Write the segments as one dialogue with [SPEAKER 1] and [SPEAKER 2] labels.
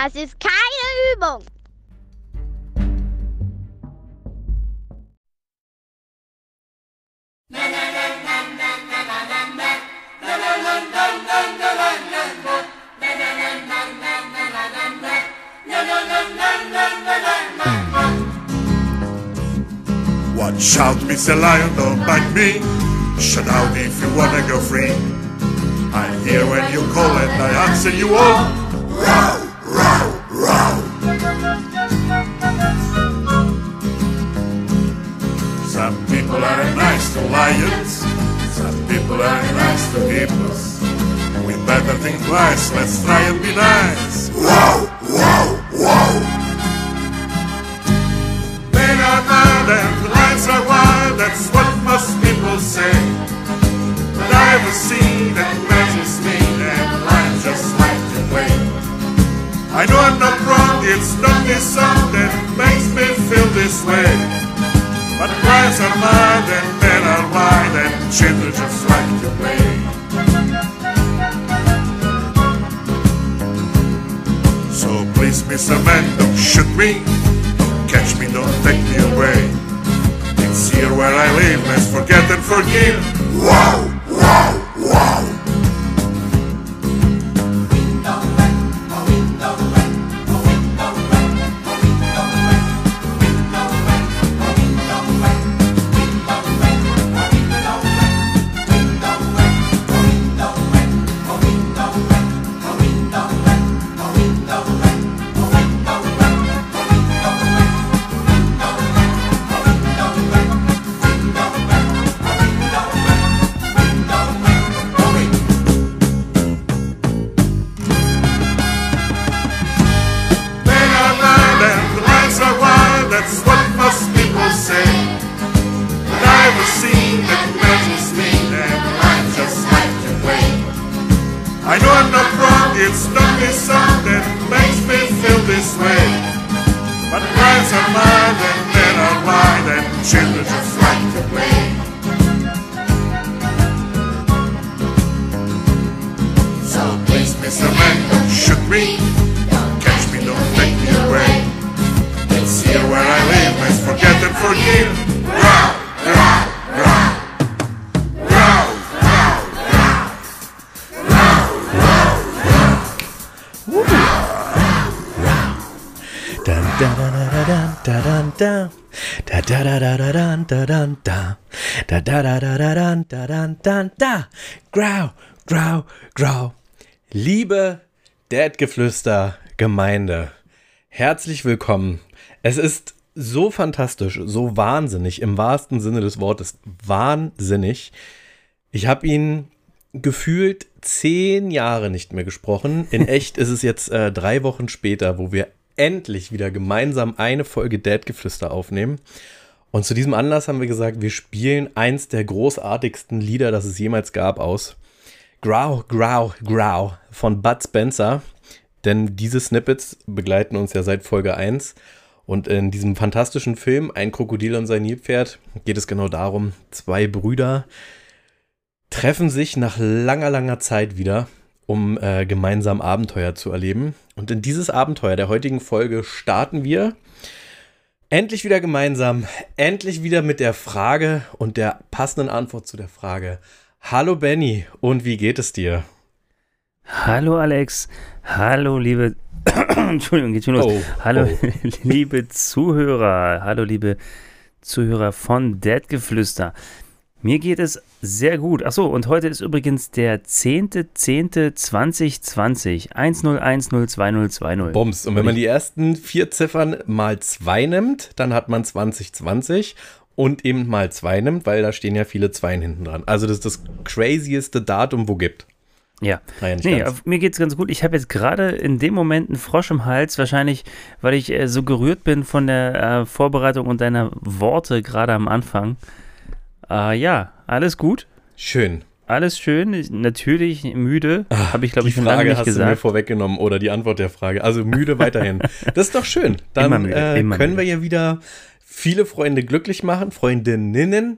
[SPEAKER 1] Das ist keine Übung.
[SPEAKER 2] Watch out, Mr. Lion, don't bite me. Shut out if you wanna go free. I'm here when you call and I answer you all. Row, people are nice to lions. Some people are nice to hippos. We better think twice, let's try and be nice. Wow, wow, wow. Men are mad and the lions are wild, that's what most people say. But I've seen that matches me and lions just like to play. I know I'm not wrong, it's not this song that makes me feel this way. But lions are mad and men are wild and children just like to play. So please, Mr. Man, don't shoot me. Don't catch me, don't take me away. It's here where I live, let's forget and forgive. Wow, wow.
[SPEAKER 3] Da, da, da, da, da, da, da, da, da, da, da, grau, grau, grau. Liebe Dad-Geflüster Gemeinde, herzlich willkommen. Es ist so fantastisch, so wahnsinnig, im wahrsten Sinne des Wortes, wahnsinnig. Ich habe ihn gefühlt zehn Jahre nicht mehr gesprochen. In echt ist es jetzt äh, drei Wochen später, wo wir endlich wieder gemeinsam eine Folge Dad-Geflüster aufnehmen. Und zu diesem Anlass haben wir gesagt, wir spielen eins der großartigsten Lieder, das es jemals gab, aus. Growl, Growl, Growl von Bud Spencer. Denn diese Snippets begleiten uns ja seit Folge 1. Und in diesem fantastischen Film, Ein Krokodil und sein Nilpferd, geht es genau darum, zwei Brüder treffen sich nach langer, langer Zeit wieder, um äh, gemeinsam Abenteuer zu erleben. Und in dieses Abenteuer der heutigen Folge starten wir endlich wieder gemeinsam, endlich wieder mit der Frage und der passenden Antwort zu der Frage. Hallo Benny, und wie geht es dir?
[SPEAKER 4] Hallo Alex, hallo liebe, Entschuldigung, geht schon los.
[SPEAKER 3] Oh,
[SPEAKER 4] hallo
[SPEAKER 3] oh.
[SPEAKER 4] liebe Zuhörer, hallo liebe Zuhörer von Dadgeflüster. Mir geht es sehr gut. Achso, und heute ist übrigens der 10.10.2020. 10102020.
[SPEAKER 3] Bums. Und wenn man die ersten vier Ziffern mal zwei nimmt, dann hat man 2020 und eben mal zwei nimmt, weil da stehen ja viele Zweien hinten dran. Also das ist das crazieste Datum, wo gibt.
[SPEAKER 4] Ja.
[SPEAKER 3] Nicht
[SPEAKER 4] Nee, mir geht's ganz gut. Ich habe jetzt gerade in dem Moment einen Frosch im Hals, wahrscheinlich, weil ich äh, so gerührt bin von der äh, Vorbereitung und deiner Worte gerade am Anfang. Äh, ja, alles gut.
[SPEAKER 3] Schön.
[SPEAKER 4] Alles schön, Ich- natürlich müde, habe ich glaube
[SPEAKER 3] die
[SPEAKER 4] ich schon lange
[SPEAKER 3] Frage
[SPEAKER 4] nicht
[SPEAKER 3] hast du mir vorweggenommen oder die Antwort der Frage. Also müde weiterhin. Das ist doch schön. Dann
[SPEAKER 4] Immer müde,
[SPEAKER 3] äh,
[SPEAKER 4] immer
[SPEAKER 3] können
[SPEAKER 4] müde.
[SPEAKER 3] wir ja wieder viele Freunde glücklich machen, Freundinnen.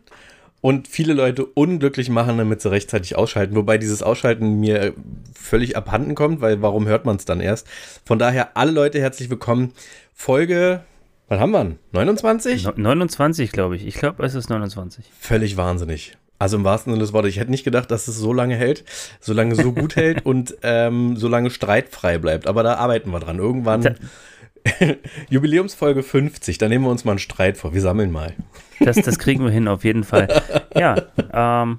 [SPEAKER 3] und viele Leute unglücklich machen, damit sie rechtzeitig ausschalten. Wobei dieses Ausschalten mir völlig abhanden kommt, weil warum hört man es dann erst? Von daher alle Leute herzlich willkommen. Folge, was haben wir? 29?
[SPEAKER 4] No 29, glaube ich. Ich glaube, es ist 29.
[SPEAKER 3] Völlig wahnsinnig. Also im wahrsten Sinne des Wortes. Ich hätte nicht gedacht, dass es so lange hält, so lange so gut hält und ähm, so lange streitfrei bleibt. Aber da arbeiten wir dran. Irgendwann. Jubiläumsfolge 50, da nehmen wir uns mal einen Streit vor. Wir sammeln mal.
[SPEAKER 4] Das, das kriegen wir hin, auf jeden Fall. Ja, ähm,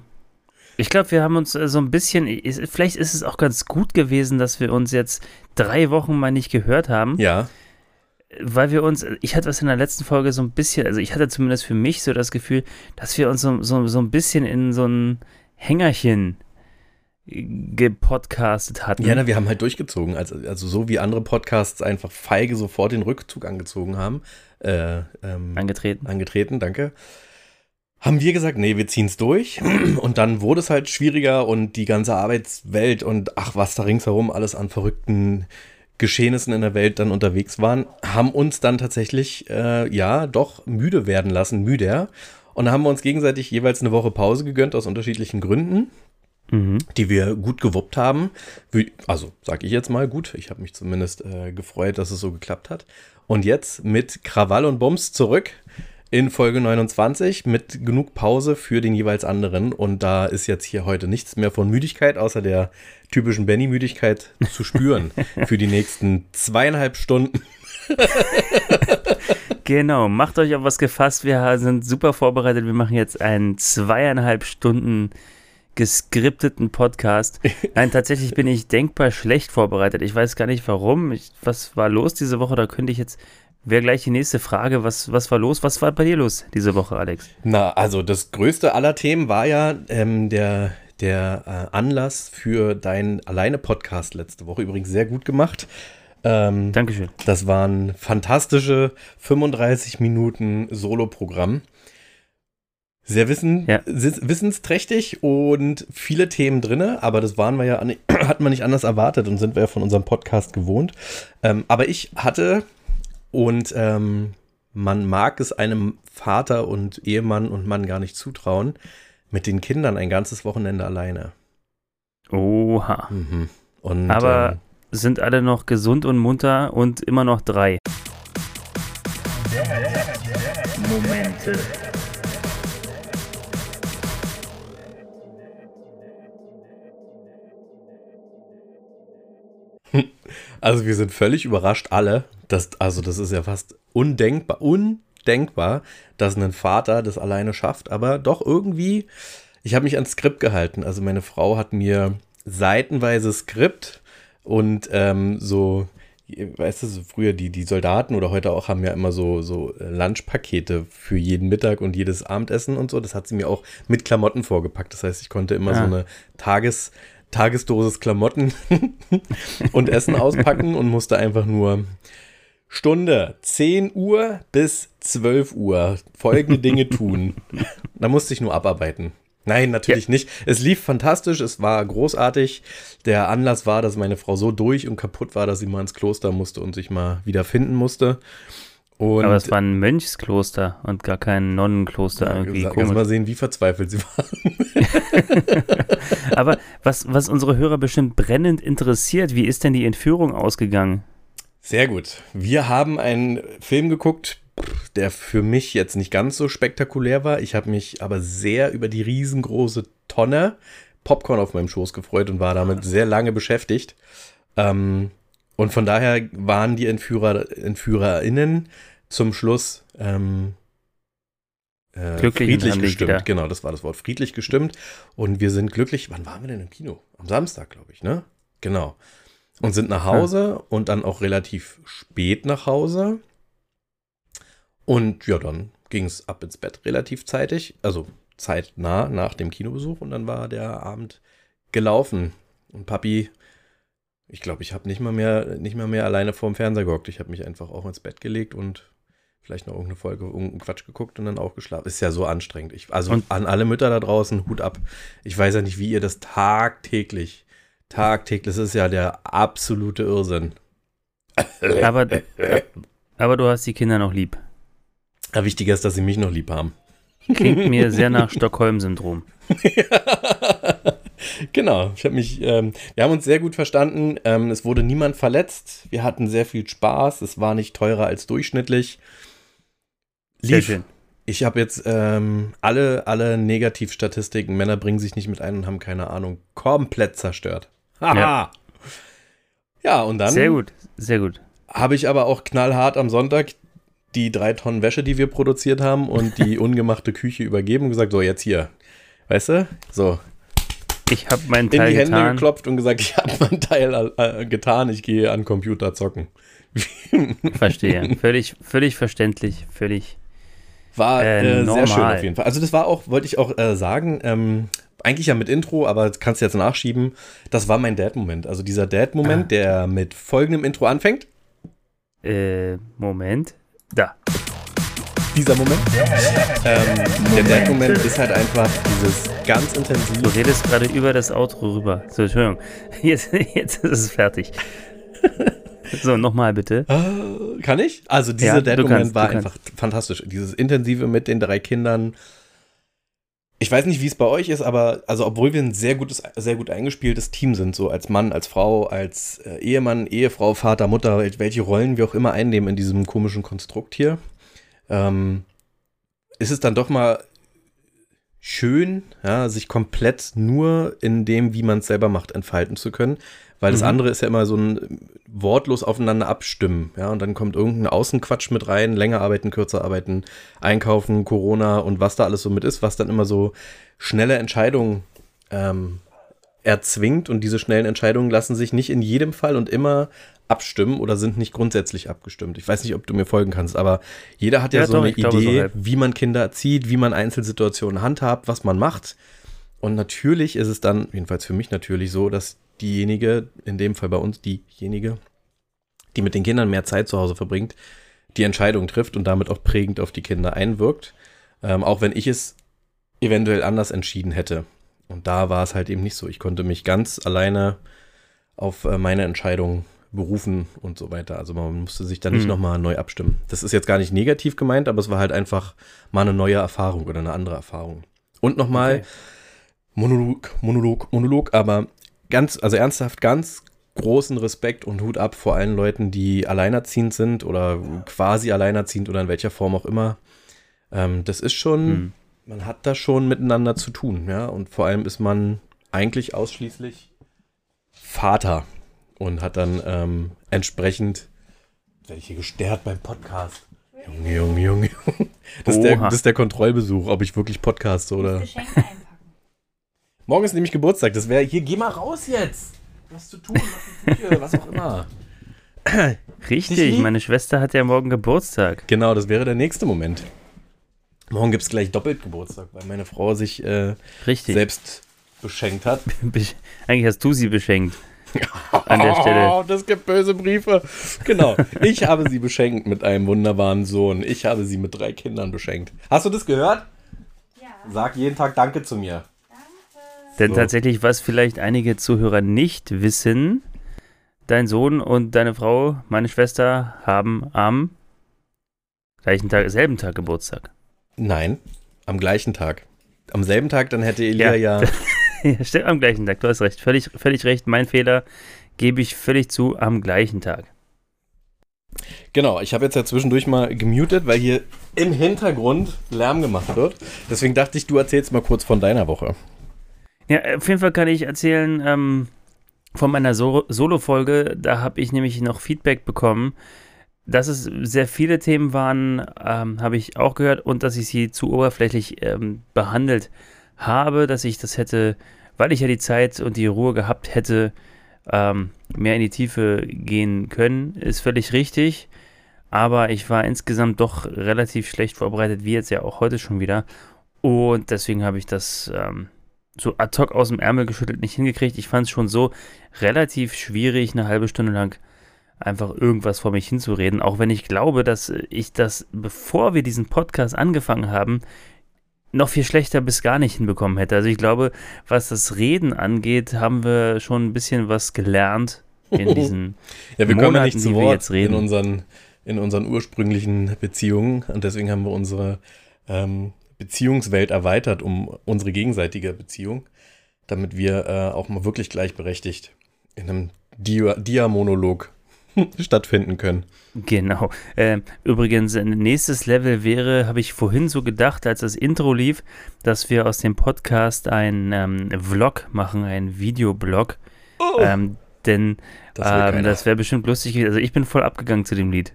[SPEAKER 4] ich glaube, wir haben uns äh, so ein bisschen, vielleicht ist es auch ganz gut gewesen, dass wir uns jetzt drei Wochen mal nicht gehört haben,
[SPEAKER 3] Ja.
[SPEAKER 4] Weil wir uns, ich hatte was in der letzten Folge so ein bisschen, also ich hatte zumindest für mich so das Gefühl, dass wir uns so, so, so ein bisschen in so ein Hängerchen gepodcastet hatten.
[SPEAKER 3] Ja, na, wir haben halt durchgezogen. Also, also so wie andere Podcasts einfach feige sofort den Rückzug angezogen haben. Äh, ähm,
[SPEAKER 4] angetreten.
[SPEAKER 3] angetreten, danke. Haben wir gesagt, nee, wir ziehen es durch. Und dann wurde es halt schwieriger und die ganze Arbeitswelt und ach, was da ringsherum alles an verrückten Geschehnissen in der Welt dann unterwegs waren, haben uns dann tatsächlich, äh, ja, doch müde werden lassen, müder. Und da haben wir uns gegenseitig jeweils eine Woche Pause gegönnt aus unterschiedlichen Gründen
[SPEAKER 4] Mhm.
[SPEAKER 3] die wir gut gewuppt haben. Also, sag ich jetzt mal gut. Ich habe mich zumindest äh, gefreut, dass es so geklappt hat. Und jetzt mit Krawall und Bums zurück in Folge 29 mit genug Pause für den jeweils anderen. Und da ist jetzt hier heute nichts mehr von Müdigkeit, außer der typischen Benny-Müdigkeit zu spüren für die nächsten zweieinhalb Stunden.
[SPEAKER 4] Genau, macht euch auf was gefasst. Wir sind super vorbereitet. Wir machen jetzt einen zweieinhalb Stunden geskripteten Podcast. Nein, tatsächlich bin ich denkbar schlecht vorbereitet. Ich weiß gar nicht warum. Ich, was war los diese Woche? Da könnte ich jetzt, wäre gleich die nächste Frage. Was, was war los? Was war bei dir los diese Woche, Alex?
[SPEAKER 3] Na, also das größte aller Themen war ja ähm, der, der äh, Anlass für deinen Alleine-Podcast letzte Woche. Übrigens sehr gut gemacht. Ähm,
[SPEAKER 4] Dankeschön.
[SPEAKER 3] das waren fantastische 35 Minuten Solo-Programm. Sehr wissen,
[SPEAKER 4] Ja.
[SPEAKER 3] wissensträchtig und viele Themen drinne, aber das waren wir ja, hatten wir nicht anders erwartet und sind wir ja von unserem Podcast gewohnt. Ähm, aber ich hatte und ähm, man mag es einem Vater und Ehemann und Mann gar nicht zutrauen, mit den Kindern ein ganzes Wochenende alleine.
[SPEAKER 4] Oha.
[SPEAKER 3] Mhm. Und,
[SPEAKER 4] Aber
[SPEAKER 3] ähm,
[SPEAKER 4] sind alle noch gesund und munter und immer noch drei. Momente.
[SPEAKER 3] Also wir sind völlig überrascht alle. Das, also das ist ja fast undenkbar, undenkbar, dass ein Vater das alleine schafft. Aber doch irgendwie, ich habe mich ans Skript gehalten. Also meine Frau hat mir seitenweise Skript und ähm, so, weißt du, so früher die, die Soldaten oder heute auch haben ja immer so, so Lunchpakete für jeden Mittag und jedes Abendessen und so. Das hat sie mir auch mit Klamotten vorgepackt. Das heißt, ich konnte immer so
[SPEAKER 4] Ah.
[SPEAKER 3] eine Tages, Tagesdosis Klamotten und Essen auspacken und musste einfach nur Stunde 10 Uhr bis 12 Uhr folgende Dinge tun. Da musste ich nur abarbeiten. Nein, natürlich nicht. Es lief fantastisch, es war großartig. Der Anlass war, dass meine Frau so durch und kaputt war, dass sie mal ins Kloster musste und sich mal wieder finden musste. Und
[SPEAKER 4] Aber es war ein Mönchskloster und gar kein Nonnenkloster
[SPEAKER 3] ja,
[SPEAKER 4] irgendwie.
[SPEAKER 3] kannst
[SPEAKER 4] Komisch.
[SPEAKER 3] mal sehen, wie verzweifelt sie war.
[SPEAKER 4] Aber was, was unsere Hörer bestimmt brennend interessiert, wie ist denn die Entführung ausgegangen?
[SPEAKER 3] Sehr gut. Wir haben einen Film geguckt, der für mich jetzt nicht ganz so spektakulär war. Ich habe mich aber sehr über die riesengroße Tonne Popcorn auf meinem Schoß gefreut und war damit sehr lange beschäftigt. Ähm, und von daher waren die Entführer, EntführerInnen zum Schluss ähm, äh, friedlich gestimmt. Genau, das war das Wort. Friedlich gestimmt. Und wir sind glücklich. Wann waren wir denn im Kino? Am Samstag, glaube ich, ne? Genau. Und sind nach Hause und dann auch relativ spät nach Hause. Und ja, dann ging es ab ins Bett relativ zeitig, also zeitnah nach dem Kinobesuch und dann war der Abend gelaufen. Und Papi, ich glaube, ich habe nicht mal mehr, nicht mal mehr alleine vorm Fernseher gehockt. Ich habe mich einfach auch ins Bett gelegt und vielleicht noch irgendeine Folge, irgendeinen Quatsch geguckt und dann auch geschlafen. Ist ja so anstrengend. Ich, also
[SPEAKER 4] Und-
[SPEAKER 3] an alle Mütter da draußen, Hut ab. Ich weiß ja nicht, wie ihr das tagtäglich, tagtäglich, das ist ja der absolute Irrsinn.
[SPEAKER 4] Aber, aber du hast die Kinder noch lieb.
[SPEAKER 3] Ja, wichtiger ist, dass sie mich noch lieb haben.
[SPEAKER 4] Klingt mir sehr nach Stockholm-Syndrom.
[SPEAKER 3] Genau, ich habe mich, ähm, wir haben uns sehr gut verstanden. Ähm, es wurde niemand verletzt. Wir hatten sehr viel Spaß. Es war nicht teurer als durchschnittlich.
[SPEAKER 4] Sehr
[SPEAKER 3] Lief.
[SPEAKER 4] schön.
[SPEAKER 3] Ich habe jetzt ähm, alle, alle Negativstatistiken, Männer bringen sich nicht mit ein und haben keine Ahnung, komplett zerstört. Haha.
[SPEAKER 4] Ja.
[SPEAKER 3] Ja, und dann
[SPEAKER 4] Sehr gut, sehr gut.
[SPEAKER 3] habe ich aber auch knallhart am Sonntag die drei Tonnen Wäsche, die wir produziert haben und die ungemachte Küche übergeben und gesagt, so jetzt hier, weißt du, so
[SPEAKER 4] Ich habe meinen
[SPEAKER 3] in die
[SPEAKER 4] Teil
[SPEAKER 3] Hände
[SPEAKER 4] getan.
[SPEAKER 3] geklopft und gesagt, ich habe mein Teil äh, getan, ich gehe an Computer zocken.
[SPEAKER 4] Verstehe. Völlig, völlig verständlich. Völlig.
[SPEAKER 3] War
[SPEAKER 4] Äh,
[SPEAKER 3] äh, sehr schön auf jeden Fall. Also das war auch, wollte ich auch äh, sagen, ähm, eigentlich ja mit Intro, aber das kannst du jetzt nachschieben. Das war mein Dad-Moment. Also dieser Dad-Moment,
[SPEAKER 4] Ah.
[SPEAKER 3] der mit folgendem Intro anfängt.
[SPEAKER 4] Äh, Moment. Da.
[SPEAKER 3] Dieser Moment. Ähm, der Dad-Moment ist halt einfach dieses ganz intensiv.
[SPEAKER 4] Du redest gerade über das Outro rüber. So, Entschuldigung. Jetzt, jetzt ist es fertig. So, nochmal bitte.
[SPEAKER 3] Äh, Kann ich? Also dieser
[SPEAKER 4] Ja, du
[SPEAKER 3] Dad-Moment
[SPEAKER 4] kannst,
[SPEAKER 3] war einfach fantastisch. Dieses Intensive mit den drei Kindern. Ich weiß nicht, wie es bei euch ist, aber also obwohl wir ein sehr gutes, sehr gut eingespieltes Team sind, so als Mann, als Frau, als äh, Ehemann, Ehefrau, Vater, Mutter, wel- welche Rollen wir auch immer einnehmen in diesem komischen Konstrukt hier, ähm, ist es dann doch mal schön, ja, sich komplett nur in dem, wie man es selber macht, entfalten zu können. Weil das
[SPEAKER 4] Mhm.
[SPEAKER 3] andere ist ja immer so ein wortlos aufeinander abstimmen, ja, und dann kommt irgendein Außenquatsch mit rein, länger arbeiten, kürzer arbeiten, einkaufen, Corona und was da alles so mit ist, was dann immer so schnelle Entscheidungen ähm, erzwingt und diese schnellen Entscheidungen lassen sich nicht in jedem Fall und immer abstimmen oder sind nicht grundsätzlich abgestimmt. Ich weiß nicht, ob du mir folgen kannst, aber jeder hat ja,
[SPEAKER 4] Ja,
[SPEAKER 3] so
[SPEAKER 4] doch,
[SPEAKER 3] eine
[SPEAKER 4] so
[SPEAKER 3] Idee,
[SPEAKER 4] halb.
[SPEAKER 3] wie man Kinder erzieht, wie man Einzelsituationen handhabt, was man macht. Und natürlich ist es dann, jedenfalls für mich natürlich so, dass diejenige, in dem Fall bei uns diejenige, die mit den Kindern mehr Zeit zu Hause verbringt, die Entscheidung trifft und damit auch prägend auf die Kinder einwirkt. Ähm, auch wenn ich es eventuell anders entschieden hätte. Und da war es halt eben nicht so. Ich konnte mich ganz alleine auf äh, meine Entscheidung berufen und so weiter. Also man musste sich dann nicht
[SPEAKER 4] Hm.
[SPEAKER 3] nochmal neu abstimmen. Das ist jetzt gar nicht negativ gemeint, aber es war halt einfach mal eine neue Erfahrung oder eine andere Erfahrung. Und nochmal,
[SPEAKER 4] Okay.
[SPEAKER 3] Monolog, Monolog, Monolog, aber ganz, also ernsthaft ganz großen Respekt und Hut ab vor allen Leuten, die alleinerziehend sind oder quasi alleinerziehend oder in welcher Form auch immer. Ähm, das ist schon,
[SPEAKER 4] Hm.
[SPEAKER 3] Man hat da schon miteinander zu tun, ja. Und vor allem ist man eigentlich ausschließlich Vater und hat dann ähm, entsprechend, werde ich hier gestört beim Podcast. Junge, Junge, Junge. Das ist, der, das ist der Kontrollbesuch, ob ich wirklich podcaste oder.
[SPEAKER 1] Geschenke einpacken.
[SPEAKER 3] Morgen ist nämlich Geburtstag. Das wäre hier, geh mal raus jetzt. Was zu tun, was, Küche, auch immer.
[SPEAKER 4] Richtig, meine Schwester hat ja morgen Geburtstag.
[SPEAKER 3] Genau, das wäre der nächste Moment. Morgen gibt es gleich doppelt Geburtstag, weil meine Frau sich äh,
[SPEAKER 4] Richtig.
[SPEAKER 3] selbst beschenkt hat.
[SPEAKER 4] Eigentlich hast du sie beschenkt. An der Stelle.
[SPEAKER 3] Oh, das gibt böse Briefe. Genau. Ich habe sie beschenkt mit einem wunderbaren Sohn. Ich habe sie mit drei Kindern beschenkt. Hast du das gehört?
[SPEAKER 1] Ja,
[SPEAKER 3] Sag jeden Tag Danke zu mir.
[SPEAKER 4] Denn
[SPEAKER 3] So.
[SPEAKER 4] tatsächlich, was vielleicht einige Zuhörer nicht wissen, dein Sohn und deine Frau, meine Schwester, haben am gleichen Tag, selben Tag Geburtstag.
[SPEAKER 3] Nein, am gleichen Tag. Am selben Tag, dann hätte Elia ja.
[SPEAKER 4] Ja. Ja, stimmt, am gleichen Tag, du hast recht. Völlig, völlig recht, mein Fehler, gebe ich völlig zu, am gleichen Tag.
[SPEAKER 3] Genau, ich habe jetzt ja zwischendurch mal gemutet, weil hier im Hintergrund Lärm gemacht wird. Deswegen dachte ich, du erzählst mal kurz von deiner Woche.
[SPEAKER 4] Ja, auf jeden Fall kann ich erzählen ähm, von meiner so Solo-Folge. Da habe ich nämlich noch Feedback bekommen, dass es sehr viele Themen waren, ähm, habe ich auch gehört, und dass ich sie zu oberflächlich ähm, behandelt habe, dass ich das hätte, weil ich ja die Zeit und die Ruhe gehabt hätte, ähm, mehr in die Tiefe gehen können, ist völlig richtig. Aber ich war insgesamt doch relativ schlecht vorbereitet, wie jetzt ja auch heute schon wieder. Und deswegen habe ich das ähm, so ad hoc aus dem Ärmel geschüttelt nicht hingekriegt. Ich fand es schon so relativ schwierig, eine halbe Stunde lang einfach irgendwas vor mich hinzureden, auch wenn ich glaube, dass ich das, bevor wir diesen Podcast angefangen haben, noch viel schlechter bis gar nicht hinbekommen hätte. Also ich glaube, was das Reden angeht, haben wir schon ein bisschen was gelernt in diesen
[SPEAKER 3] Ja, wir
[SPEAKER 4] Monaten,
[SPEAKER 3] nicht zu
[SPEAKER 4] die wir
[SPEAKER 3] Wort
[SPEAKER 4] jetzt reden.
[SPEAKER 3] in unseren, in unseren ursprünglichen Beziehungen und deswegen haben wir unsere ähm, Beziehungswelt erweitert um unsere gegenseitige Beziehung, damit wir äh, auch mal wirklich gleichberechtigt in einem Dia- Dia-Monolog stattfinden können.
[SPEAKER 4] Genau. Ähm, übrigens, ein nächstes Level wäre, habe ich vorhin so gedacht, als das Intro lief, dass wir aus dem Podcast einen ähm, Vlog machen, einen Videoblog. Ähm, denn
[SPEAKER 3] Das will
[SPEAKER 4] ähm, wäre bestimmt lustig. gewesen. Also ich bin voll abgegangen zu dem Lied.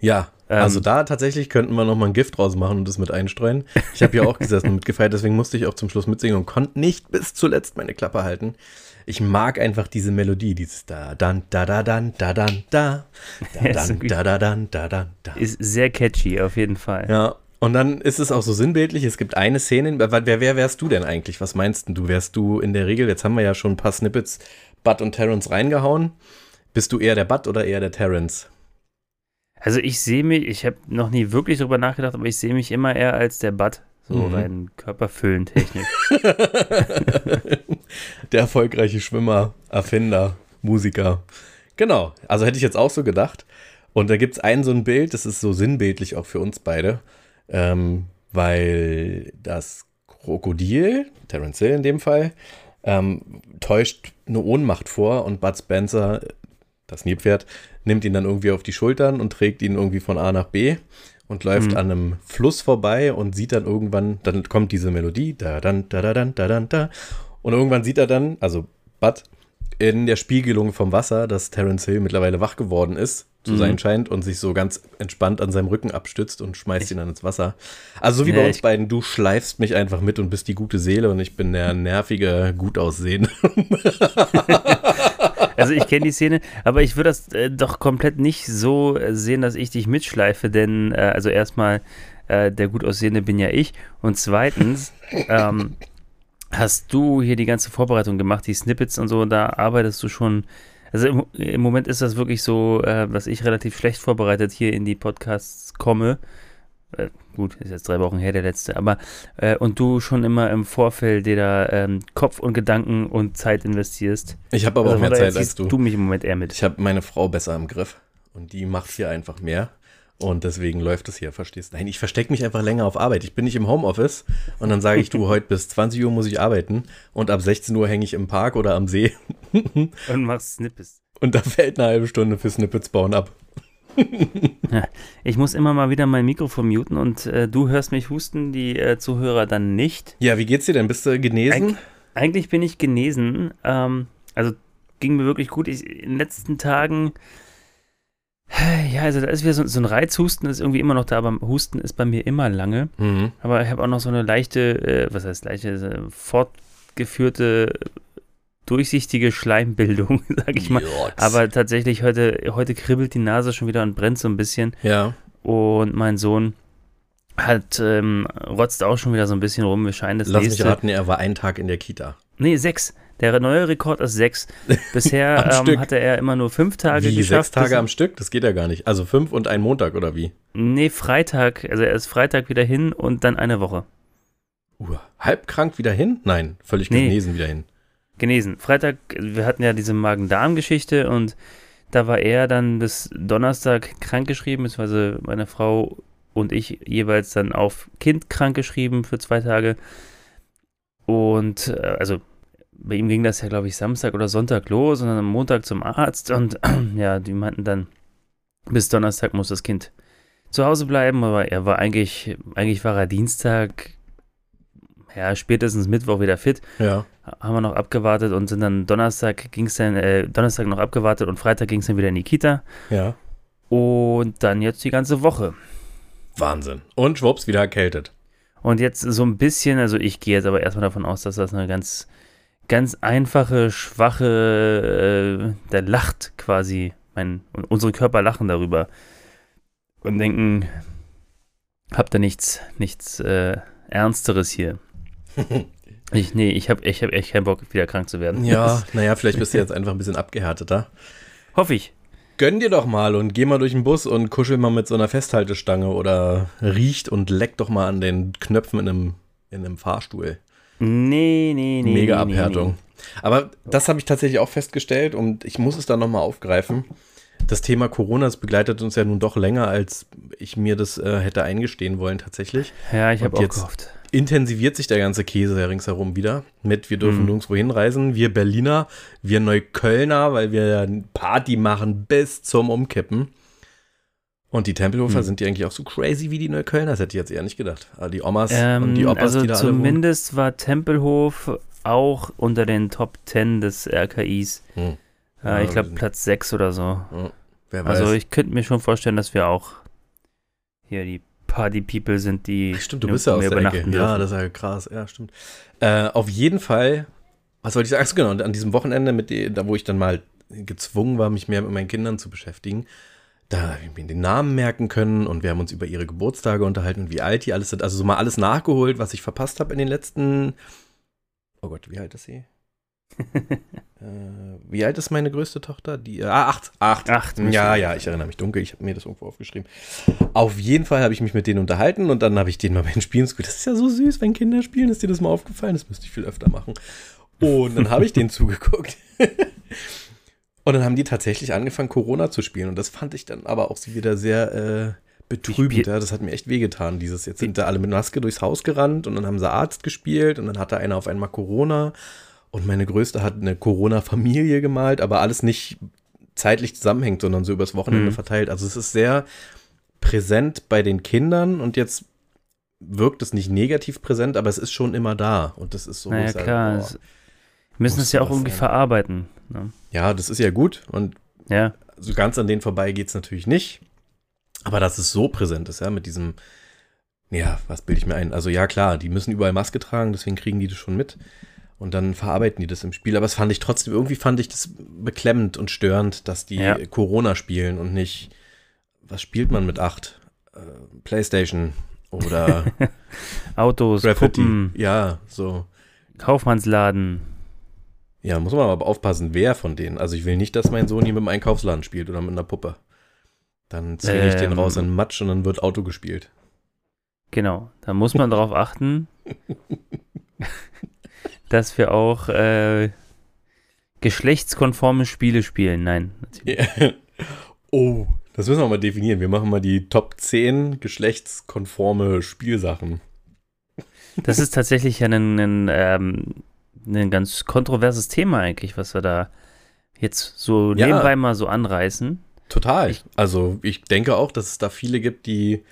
[SPEAKER 3] Ja,
[SPEAKER 4] Ähm,
[SPEAKER 3] also da tatsächlich könnten wir nochmal ein Gift draus machen und das mit einstreuen. Ich habe ja auch gesessen und mitgefeiert, deswegen musste ich auch zum Schluss mitsingen und konnte nicht bis zuletzt meine Klappe halten. Ich mag einfach diese Melodie, dieses da dan da da dan da dan da da da da dan da dan da.
[SPEAKER 4] Ist sehr catchy, auf jeden Fall.
[SPEAKER 3] Ja, und dann ist es auch so sinnbildlich. Es gibt eine Szene. Wer, wer, wärst du denn eigentlich? Was meinst du? Wärst du in der Regel, jetzt haben wir ja schon ein paar Snippets Bud und Terrence reingehauen. Bist du eher der Bud oder eher der Terrence?
[SPEAKER 4] Also ich sehe mich, ich habe noch nie wirklich drüber nachgedacht, aber ich sehe mich immer eher als der Bud. So
[SPEAKER 3] Mhm.
[SPEAKER 4] rein Körperfüllen-Technik.
[SPEAKER 3] Der erfolgreiche Schwimmer, Erfinder, Musiker. Genau, also hätte ich jetzt auch so gedacht. Und da gibt es ein so ein Bild, das ist so sinnbildlich auch für uns beide, ähm, weil das Krokodil, Terence Hill in dem Fall, ähm, täuscht eine Ohnmacht vor und Bud Spencer, das Nilpferd, nimmt ihn dann irgendwie auf die Schultern und trägt ihn irgendwie von A nach B und läuft
[SPEAKER 4] Mhm.
[SPEAKER 3] an einem Fluss vorbei und sieht dann irgendwann, dann kommt diese Melodie, da dann, da da dann, da dann, da. Und irgendwann sieht er dann, also Bud, in der Spiegelung vom Wasser, dass Terence Hill mittlerweile wach geworden ist, zu
[SPEAKER 4] Mhm.
[SPEAKER 3] sein scheint, und sich so ganz entspannt an seinem Rücken abstützt und schmeißt ihn dann ins Wasser. Also so wie
[SPEAKER 4] Ja,
[SPEAKER 3] bei uns
[SPEAKER 4] ich-
[SPEAKER 3] beiden, du schleifst mich einfach mit und bist die gute Seele und ich bin der nervige, gut aussehende.
[SPEAKER 4] Also ich kenne die Szene, aber ich würde das äh, doch komplett nicht so sehen, dass ich dich mitschleife, denn äh, also erstmal äh, der gut aussehende bin ja ich und zweitens ähm, hast du hier die ganze Vorbereitung gemacht, die Snippets und so, da arbeitest du schon. Also im, im Moment ist das wirklich so, äh, dass ich relativ schlecht vorbereitet hier in die Podcasts komme. Äh, gut, ist jetzt drei Wochen her der letzte, aber äh, und du schon immer im Vorfeld dir da ähm, Kopf und Gedanken und Zeit investierst.
[SPEAKER 3] Ich habe aber
[SPEAKER 4] Also
[SPEAKER 3] auch mehr Zeit als du.
[SPEAKER 4] du mich im Moment eher mit.
[SPEAKER 3] Ich habe meine Frau besser im Griff und die macht hier einfach mehr. Und deswegen läuft es hier, verstehst du? Nein, ich verstecke mich einfach länger auf Arbeit. Ich bin nicht im Homeoffice und dann sage ich, du, heute bis 20 Uhr muss ich arbeiten und ab 16 Uhr hänge ich im Park oder am See
[SPEAKER 4] Und machst Snippets.
[SPEAKER 3] und da fällt eine halbe Stunde für Snippets bauen ab.
[SPEAKER 4] Ich muss immer mal wieder mein Mikrofon muten und äh, du hörst mich husten, die äh, Zuhörer dann nicht.
[SPEAKER 3] Ja, wie geht's dir denn? Bist du genesen?
[SPEAKER 4] Eig eigentlich bin ich genesen. Ähm, also ging mir wirklich gut. Ich, in den letzten Tagen, ja, also da ist wieder so, so ein Reizhusten, ist irgendwie immer noch da, aber Husten ist bei mir immer lange.
[SPEAKER 3] Mhm.
[SPEAKER 4] Aber ich habe auch noch so eine leichte, äh, was heißt leichte, äh, fortgeführte, durchsichtige Schleimbildung, sag ich mal.
[SPEAKER 3] Jotz.
[SPEAKER 4] Aber tatsächlich, heute, heute kribbelt die Nase schon wieder und brennt so ein bisschen.
[SPEAKER 3] Ja.
[SPEAKER 4] Und mein Sohn hat, ähm, rotzt auch schon wieder so ein bisschen rum. Wir scheinen das
[SPEAKER 3] Lass mich
[SPEAKER 4] nächste.
[SPEAKER 3] raten, er war einen Tag in der Kita.
[SPEAKER 4] Nee, sechs. Der neue Rekord ist sechs. Bisher ähm, hatte er immer nur fünf Tage
[SPEAKER 3] Wie,
[SPEAKER 4] geschafft.
[SPEAKER 3] sechs Tage am Stück? Das geht ja gar nicht. Also fünf und ein Montag oder wie?
[SPEAKER 4] Nee, Freitag. Also er ist Freitag wieder hin und dann eine Woche.
[SPEAKER 3] Uh, halb krank wieder hin? Nein, völlig
[SPEAKER 4] Nee.
[SPEAKER 3] genesen wieder hin.
[SPEAKER 4] Genesen. Freitag, wir hatten ja diese Magen-Darm-Geschichte und da war er dann bis Donnerstag krankgeschrieben, beziehungsweise meine Frau und ich jeweils dann auf Kind krankgeschrieben für zwei Tage. Und äh, also bei ihm ging das ja, glaube ich, Samstag oder Sonntag los und dann am Montag zum Arzt und ja, die meinten dann, bis Donnerstag muss das Kind zu Hause bleiben, aber er war eigentlich, eigentlich war er Dienstag, ja, spätestens Mittwoch wieder fit
[SPEAKER 3] Ja.
[SPEAKER 4] haben wir noch abgewartet und sind dann Donnerstag ging es dann, äh, Donnerstag noch abgewartet und Freitag ging es dann wieder in die Kita.
[SPEAKER 3] Ja.
[SPEAKER 4] Und dann jetzt die ganze Woche.
[SPEAKER 3] Wahnsinn. Und schwupps, wieder erkältet.
[SPEAKER 4] Und jetzt so ein bisschen, also ich gehe jetzt aber erstmal davon aus, dass das eine ganz, ganz einfache, schwache, äh, der lacht quasi, mein, und unsere Körper lachen darüber und denken, habt ihr nichts, nichts äh, Ernsteres hier. Ich, nee, ich habe ich hab echt keinen Bock, wieder krank zu werden.
[SPEAKER 3] Ja, naja, vielleicht bist du jetzt einfach ein bisschen abgehärteter.
[SPEAKER 4] Hoffe ich.
[SPEAKER 3] Gönn dir doch mal und geh mal durch den Bus und kuschel mal mit so einer Festhaltestange oder riecht und leck doch mal an den Knöpfen in einem, in einem Fahrstuhl.
[SPEAKER 4] Nee, nee, nee.
[SPEAKER 3] Mega
[SPEAKER 4] nee, nee,
[SPEAKER 3] Abhärtung. Aber das habe ich tatsächlich auch festgestellt und ich muss es dann nochmal aufgreifen. das Thema Corona, das begleitet uns ja nun doch länger, als ich mir das äh, hätte eingestehen wollen tatsächlich.
[SPEAKER 4] Ja, ich habe auch
[SPEAKER 3] jetzt-
[SPEAKER 4] gehofft.
[SPEAKER 3] Intensiviert sich der ganze Käse ringsherum wieder mit, wir dürfen
[SPEAKER 4] Mhm.
[SPEAKER 3] nirgendwo hinreisen, wir Berliner, wir Neuköllner, weil wir ja Party machen bis zum Umkippen. Und die Tempelhofer
[SPEAKER 4] Mhm.
[SPEAKER 3] sind die eigentlich auch so crazy wie die Neuköllner? Das hätte ich jetzt eher nicht gedacht. Aber die Omas und
[SPEAKER 4] Ähm,
[SPEAKER 3] die Opas,
[SPEAKER 4] also
[SPEAKER 3] die da
[SPEAKER 4] zumindest war Tempelhof auch unter den Top 10 des RKIs.
[SPEAKER 3] Hm.
[SPEAKER 4] Äh,
[SPEAKER 3] Ja,
[SPEAKER 4] ich glaube Platz 6 oder so.
[SPEAKER 3] Ja, wer weiß.
[SPEAKER 4] Also ich könnte mir schon vorstellen, dass wir auch hier die Party-People sind, die
[SPEAKER 3] Stimmt, du bist ja aus der Ecke. Ja, das ist ja krass. Ja, stimmt. Äh, auf jeden Fall, was wollte ich sagen? Achso, genau, und an diesem Wochenende, mit da wo ich dann mal gezwungen war, mich mehr mit meinen Kindern zu beschäftigen, da habe ich mir den Namen merken können und wir haben uns über ihre Geburtstage unterhalten und wie alt die alles sind. Also so mal alles nachgeholt, was ich verpasst habe in den letzten. Oh Gott, wie alt ist sie? äh, wie alt ist meine größte Tochter? Die, ah, acht. Acht.
[SPEAKER 4] Acht.
[SPEAKER 3] Ja, ja, ich erinnere mich dunkel. Ich habe mir das irgendwo aufgeschrieben. Auf jeden Fall habe ich mich mit denen unterhalten und dann habe ich denen mal beim Spielen gesagt, das ist ja so süß, wenn Kinder spielen. Ist dir das mal aufgefallen? Das müsste ich viel öfter machen. Und dann habe ich denen zugeguckt. Und dann haben die tatsächlich angefangen, Corona zu spielen. Und das fand ich dann aber auch wieder sehr äh, betrübend. Ja, das hat mir echt wehgetan. Dieses, jetzt sind da alle mit Maske durchs Haus gerannt und dann haben sie Arzt gespielt und dann hatte einer auf einmal Corona. Und meine Größte hat eine Corona-Familie gemalt, aber alles nicht zeitlich zusammenhängt, sondern so übers Wochenende
[SPEAKER 4] Mhm.
[SPEAKER 3] verteilt. Also es ist sehr präsent bei den Kindern und jetzt wirkt es nicht negativ präsent, aber es ist schon immer da. Und das ist so.
[SPEAKER 4] naja,
[SPEAKER 3] ich sage,
[SPEAKER 4] müssen es ja auch irgendwie
[SPEAKER 3] sein.
[SPEAKER 4] verarbeiten. Ne?
[SPEAKER 3] ja, das ist ja gut. Und
[SPEAKER 4] Ja,
[SPEAKER 3] so ganz an denen vorbei geht es natürlich nicht. Aber dass es so präsent ist, ja, mit diesem, ja, was bilde ich mir ein? Also ja, klar, die müssen überall Maske tragen, deswegen kriegen die das schon mit. Und dann verarbeiten die das im Spiel. Aber es fand ich trotzdem, irgendwie fand ich das beklemmend und störend, dass die
[SPEAKER 4] Ja.
[SPEAKER 3] Corona spielen und nicht, was spielt man mit acht? Äh, Playstation oder
[SPEAKER 4] Autos,
[SPEAKER 3] Graffiti.
[SPEAKER 4] Puppen,
[SPEAKER 3] Ja, so.
[SPEAKER 4] Kaufmannsladen.
[SPEAKER 3] Ja, muss man aber aufpassen, wer von denen. Also ich will nicht, dass mein Sohn hier mit dem Einkaufsladen spielt oder mit einer Puppe. Dann zwinge ich den
[SPEAKER 4] Ähm.
[SPEAKER 3] raus in den Matsch und dann wird Auto gespielt.
[SPEAKER 4] Genau, da muss man darauf achten, dass wir auch äh, geschlechtskonforme Spiele spielen. Nein, natürlich.
[SPEAKER 3] oh, das müssen wir mal definieren. Wir machen mal die Top 10 geschlechtskonforme Spielsachen.
[SPEAKER 4] Das ist tatsächlich ja ein, ein, ähm, ein ganz kontroverses Thema eigentlich, was wir da jetzt so
[SPEAKER 3] Ja.
[SPEAKER 4] nebenbei mal so anreißen.
[SPEAKER 3] Total.
[SPEAKER 4] Ich-
[SPEAKER 3] also ich denke auch, dass es da viele gibt, die.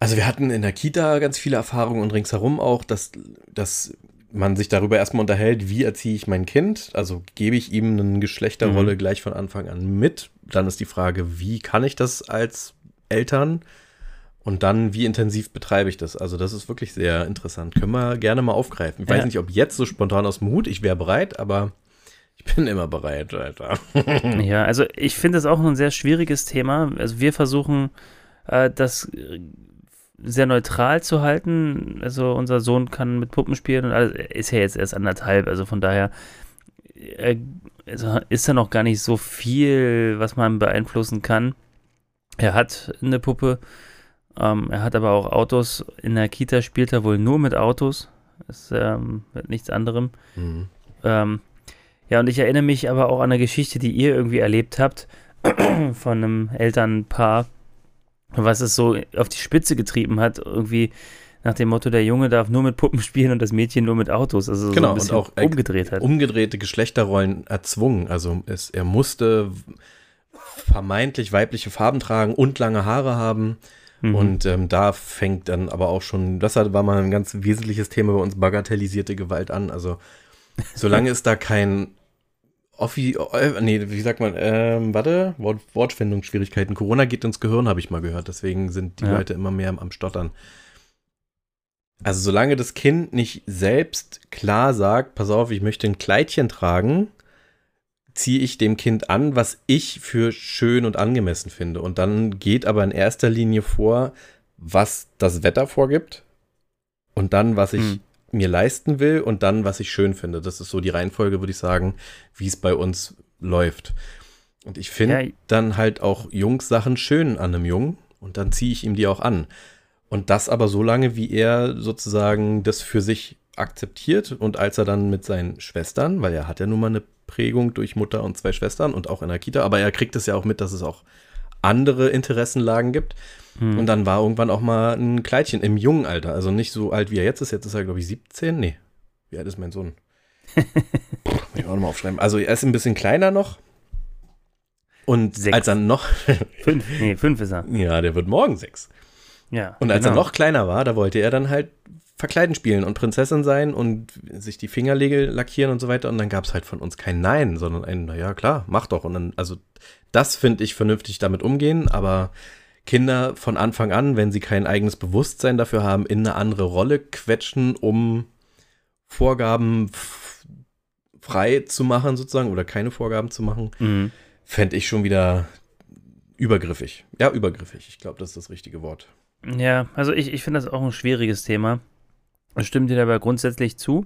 [SPEAKER 3] Also wir hatten in der Kita ganz viele Erfahrungen und ringsherum auch, dass, dass man sich darüber erstmal unterhält, wie erziehe ich mein Kind? Also gebe ich ihm eine Geschlechterrolle
[SPEAKER 4] Mhm.
[SPEAKER 3] gleich von Anfang an mit? Dann ist die Frage, wie kann ich das als Eltern? Und dann, wie intensiv betreibe ich das? Also das ist wirklich sehr interessant. Können wir gerne mal aufgreifen. Ich weiß
[SPEAKER 4] Ja.
[SPEAKER 3] nicht, ob jetzt so spontan aus dem Hut, ich wäre bereit, aber ich bin immer bereit, Alter.
[SPEAKER 4] Ja, also ich finde es auch ein sehr schwieriges Thema. Also wir versuchen äh, das äh, sehr neutral zu halten. Also unser Sohn kann mit Puppen spielen und alles. Er ist ja jetzt erst anderthalb, also von daher äh, also ist da noch gar nicht so viel, was man beeinflussen kann. Er hat eine Puppe, ähm, er hat aber auch Autos. In der Kita spielt er wohl nur mit Autos. Ist ähm, mit nichts anderem.
[SPEAKER 3] Mhm.
[SPEAKER 4] Ähm, ja, und ich erinnere mich aber auch an eine Geschichte, die ihr irgendwie erlebt habt, von einem Elternpaar, was es so auf die Spitze getrieben hat, irgendwie nach dem Motto, der Junge darf nur mit Puppen spielen und das Mädchen nur mit Autos. Also so
[SPEAKER 3] Genau,
[SPEAKER 4] ein
[SPEAKER 3] und
[SPEAKER 4] bisschen
[SPEAKER 3] auch, äh,
[SPEAKER 4] umgedreht hat.
[SPEAKER 3] umgedrehte Geschlechterrollen erzwungen. Also es, er musste vermeintlich weibliche Farben tragen und lange Haare haben.
[SPEAKER 4] Mhm.
[SPEAKER 3] Und ähm, da fängt dann aber auch schon, das war mal ein ganz wesentliches Thema bei uns, bagatellisierte Gewalt an. Also solange es da kein Offi, äh, nee, wie sagt man, ähm, warte, Wort, Wortfindungsschwierigkeiten. Corona geht ins Gehirn, habe ich mal gehört. Deswegen sind die
[SPEAKER 4] Ja.
[SPEAKER 3] Leute immer mehr am, am Stottern. Also solange das Kind nicht selbst klar sagt, pass auf, ich möchte ein Kleidchen tragen, ziehe ich dem Kind an, was ich für schön und angemessen finde. Und dann geht aber in erster Linie vor, was das Wetter vorgibt und dann, was ich
[SPEAKER 4] Hm.
[SPEAKER 3] mir leisten will und dann, was ich schön finde. Das ist so die Reihenfolge, würde ich sagen, wie es bei uns läuft. Und ich finde
[SPEAKER 4] Ja.
[SPEAKER 3] dann halt auch Jungs Sachen schön an einem Jungen und dann ziehe ich ihm die auch an. Und das aber so lange, wie er sozusagen das für sich akzeptiert und als er dann mit seinen Schwestern, weil er hat ja nun mal eine Prägung durch Mutter und zwei Schwestern und auch in der Kita, aber er kriegt es ja auch mit, dass es auch andere Interessenlagen gibt.
[SPEAKER 4] Hm.
[SPEAKER 3] Und dann war irgendwann auch mal ein Kleidchen im jungen Alter, also nicht so alt wie er jetzt ist. Jetzt ist er, glaube ich, 17. Nee, wie alt ist mein Sohn? Muss ich auch nochmal aufschreiben. Also er ist ein bisschen kleiner noch. Und
[SPEAKER 4] Sechs.
[SPEAKER 3] als er noch,
[SPEAKER 4] Fünf, nee, fünf ist er.
[SPEAKER 3] ja, der wird morgen sechs.
[SPEAKER 4] Ja.
[SPEAKER 3] Und als er
[SPEAKER 4] genau.
[SPEAKER 3] noch kleiner war, da wollte er dann halt verkleiden spielen und Prinzessin sein und sich die Fingernägel lackieren und so weiter. Und dann gab es halt von uns kein Nein, sondern ein, naja, klar, mach doch. Und dann, also das finde ich vernünftig damit umgehen, aber Kinder von Anfang an, wenn sie kein eigenes Bewusstsein dafür haben, in eine andere Rolle quetschen, um Vorgaben frei zu machen sozusagen oder keine Vorgaben zu machen,
[SPEAKER 4] Mhm.
[SPEAKER 3] fände ich schon wieder übergriffig. Ja, übergriffig. Ich glaube, das ist das richtige Wort.
[SPEAKER 4] Ja, also ich, ich finde das auch ein schwieriges Thema. Ich stimme dir dabei grundsätzlich zu.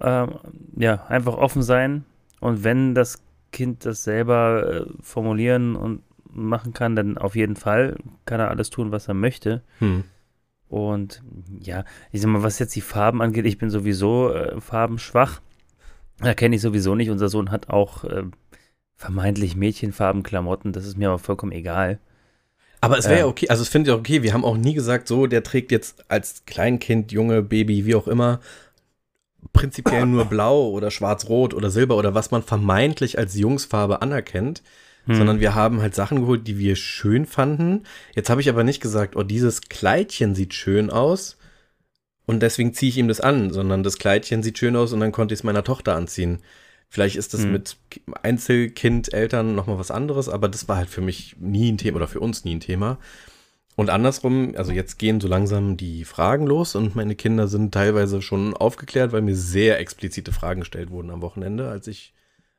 [SPEAKER 4] Ähm, ja, einfach offen sein und wenn das Kind das selber äh, formulieren und machen kann, dann auf jeden Fall kann er alles tun, was er möchte.
[SPEAKER 3] Hm.
[SPEAKER 4] Und ja, ich sag mal, was jetzt die Farben angeht, ich bin sowieso äh, farbenschwach. Da kenne ich sowieso nicht. Unser Sohn hat auch äh, vermeintlich Mädchenfarben-Klamotten. Das ist mir aber vollkommen egal.
[SPEAKER 3] Aber es wäre ja okay, also es finde ich auch okay, wir haben auch nie gesagt, so, der trägt jetzt als Kleinkind, Junge, Baby, wie auch immer, prinzipiell nur blau oder schwarz-rot oder silber oder was man vermeintlich als Jungsfarbe anerkennt,
[SPEAKER 4] Hm.
[SPEAKER 3] sondern wir haben halt Sachen geholt, die wir schön fanden. Jetzt habe ich aber nicht gesagt, oh, dieses Kleidchen sieht schön aus und deswegen ziehe ich ihm das an, sondern das Kleidchen sieht schön aus und dann konnte ich es meiner Tochter anziehen. Vielleicht ist das
[SPEAKER 4] Hm.
[SPEAKER 3] mit Ki- Einzelkind, Eltern nochmal was anderes, aber das war halt für mich nie ein Thema oder für uns nie ein Thema. Und andersrum, also jetzt gehen so langsam die Fragen los und meine Kinder sind teilweise schon aufgeklärt, weil mir sehr explizite Fragen gestellt wurden am Wochenende, als ich,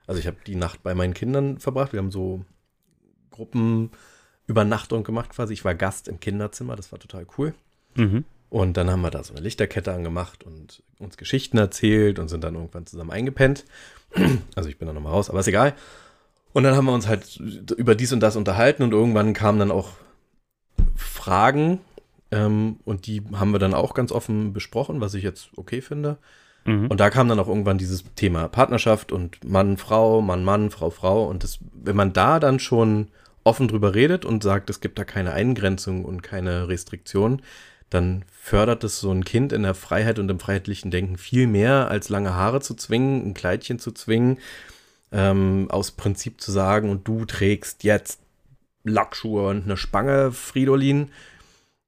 [SPEAKER 3] also ich habe die Nacht bei meinen Kindern verbracht. Wir haben so Gruppenübernachtung gemacht quasi. Ich war Gast im Kinderzimmer, das war total cool.
[SPEAKER 4] Mhm.
[SPEAKER 3] Und dann haben wir da so eine Lichterkette angemacht und uns Geschichten erzählt und sind dann irgendwann zusammen eingepennt. Also ich bin dann nochmal raus, aber ist egal. Und dann haben wir uns halt über dies und das unterhalten und irgendwann kamen dann auch Fragen ähm, und die haben wir dann auch ganz offen besprochen, was ich jetzt okay finde.
[SPEAKER 4] Mhm.
[SPEAKER 3] Und da kam dann auch irgendwann dieses Thema Partnerschaft und Mann, Frau, Mann, Mann, Frau, Frau. Und das, wenn man da dann schon offen drüber redet und sagt, es gibt da keine Eingrenzung und keine Restriktion, dann fördert es so ein Kind in der Freiheit und im freiheitlichen Denken viel mehr, als lange Haare zu zwingen, ein Kleidchen zu zwingen, ähm, aus Prinzip zu sagen, und du trägst jetzt Lackschuhe und eine Spange, Fridolin.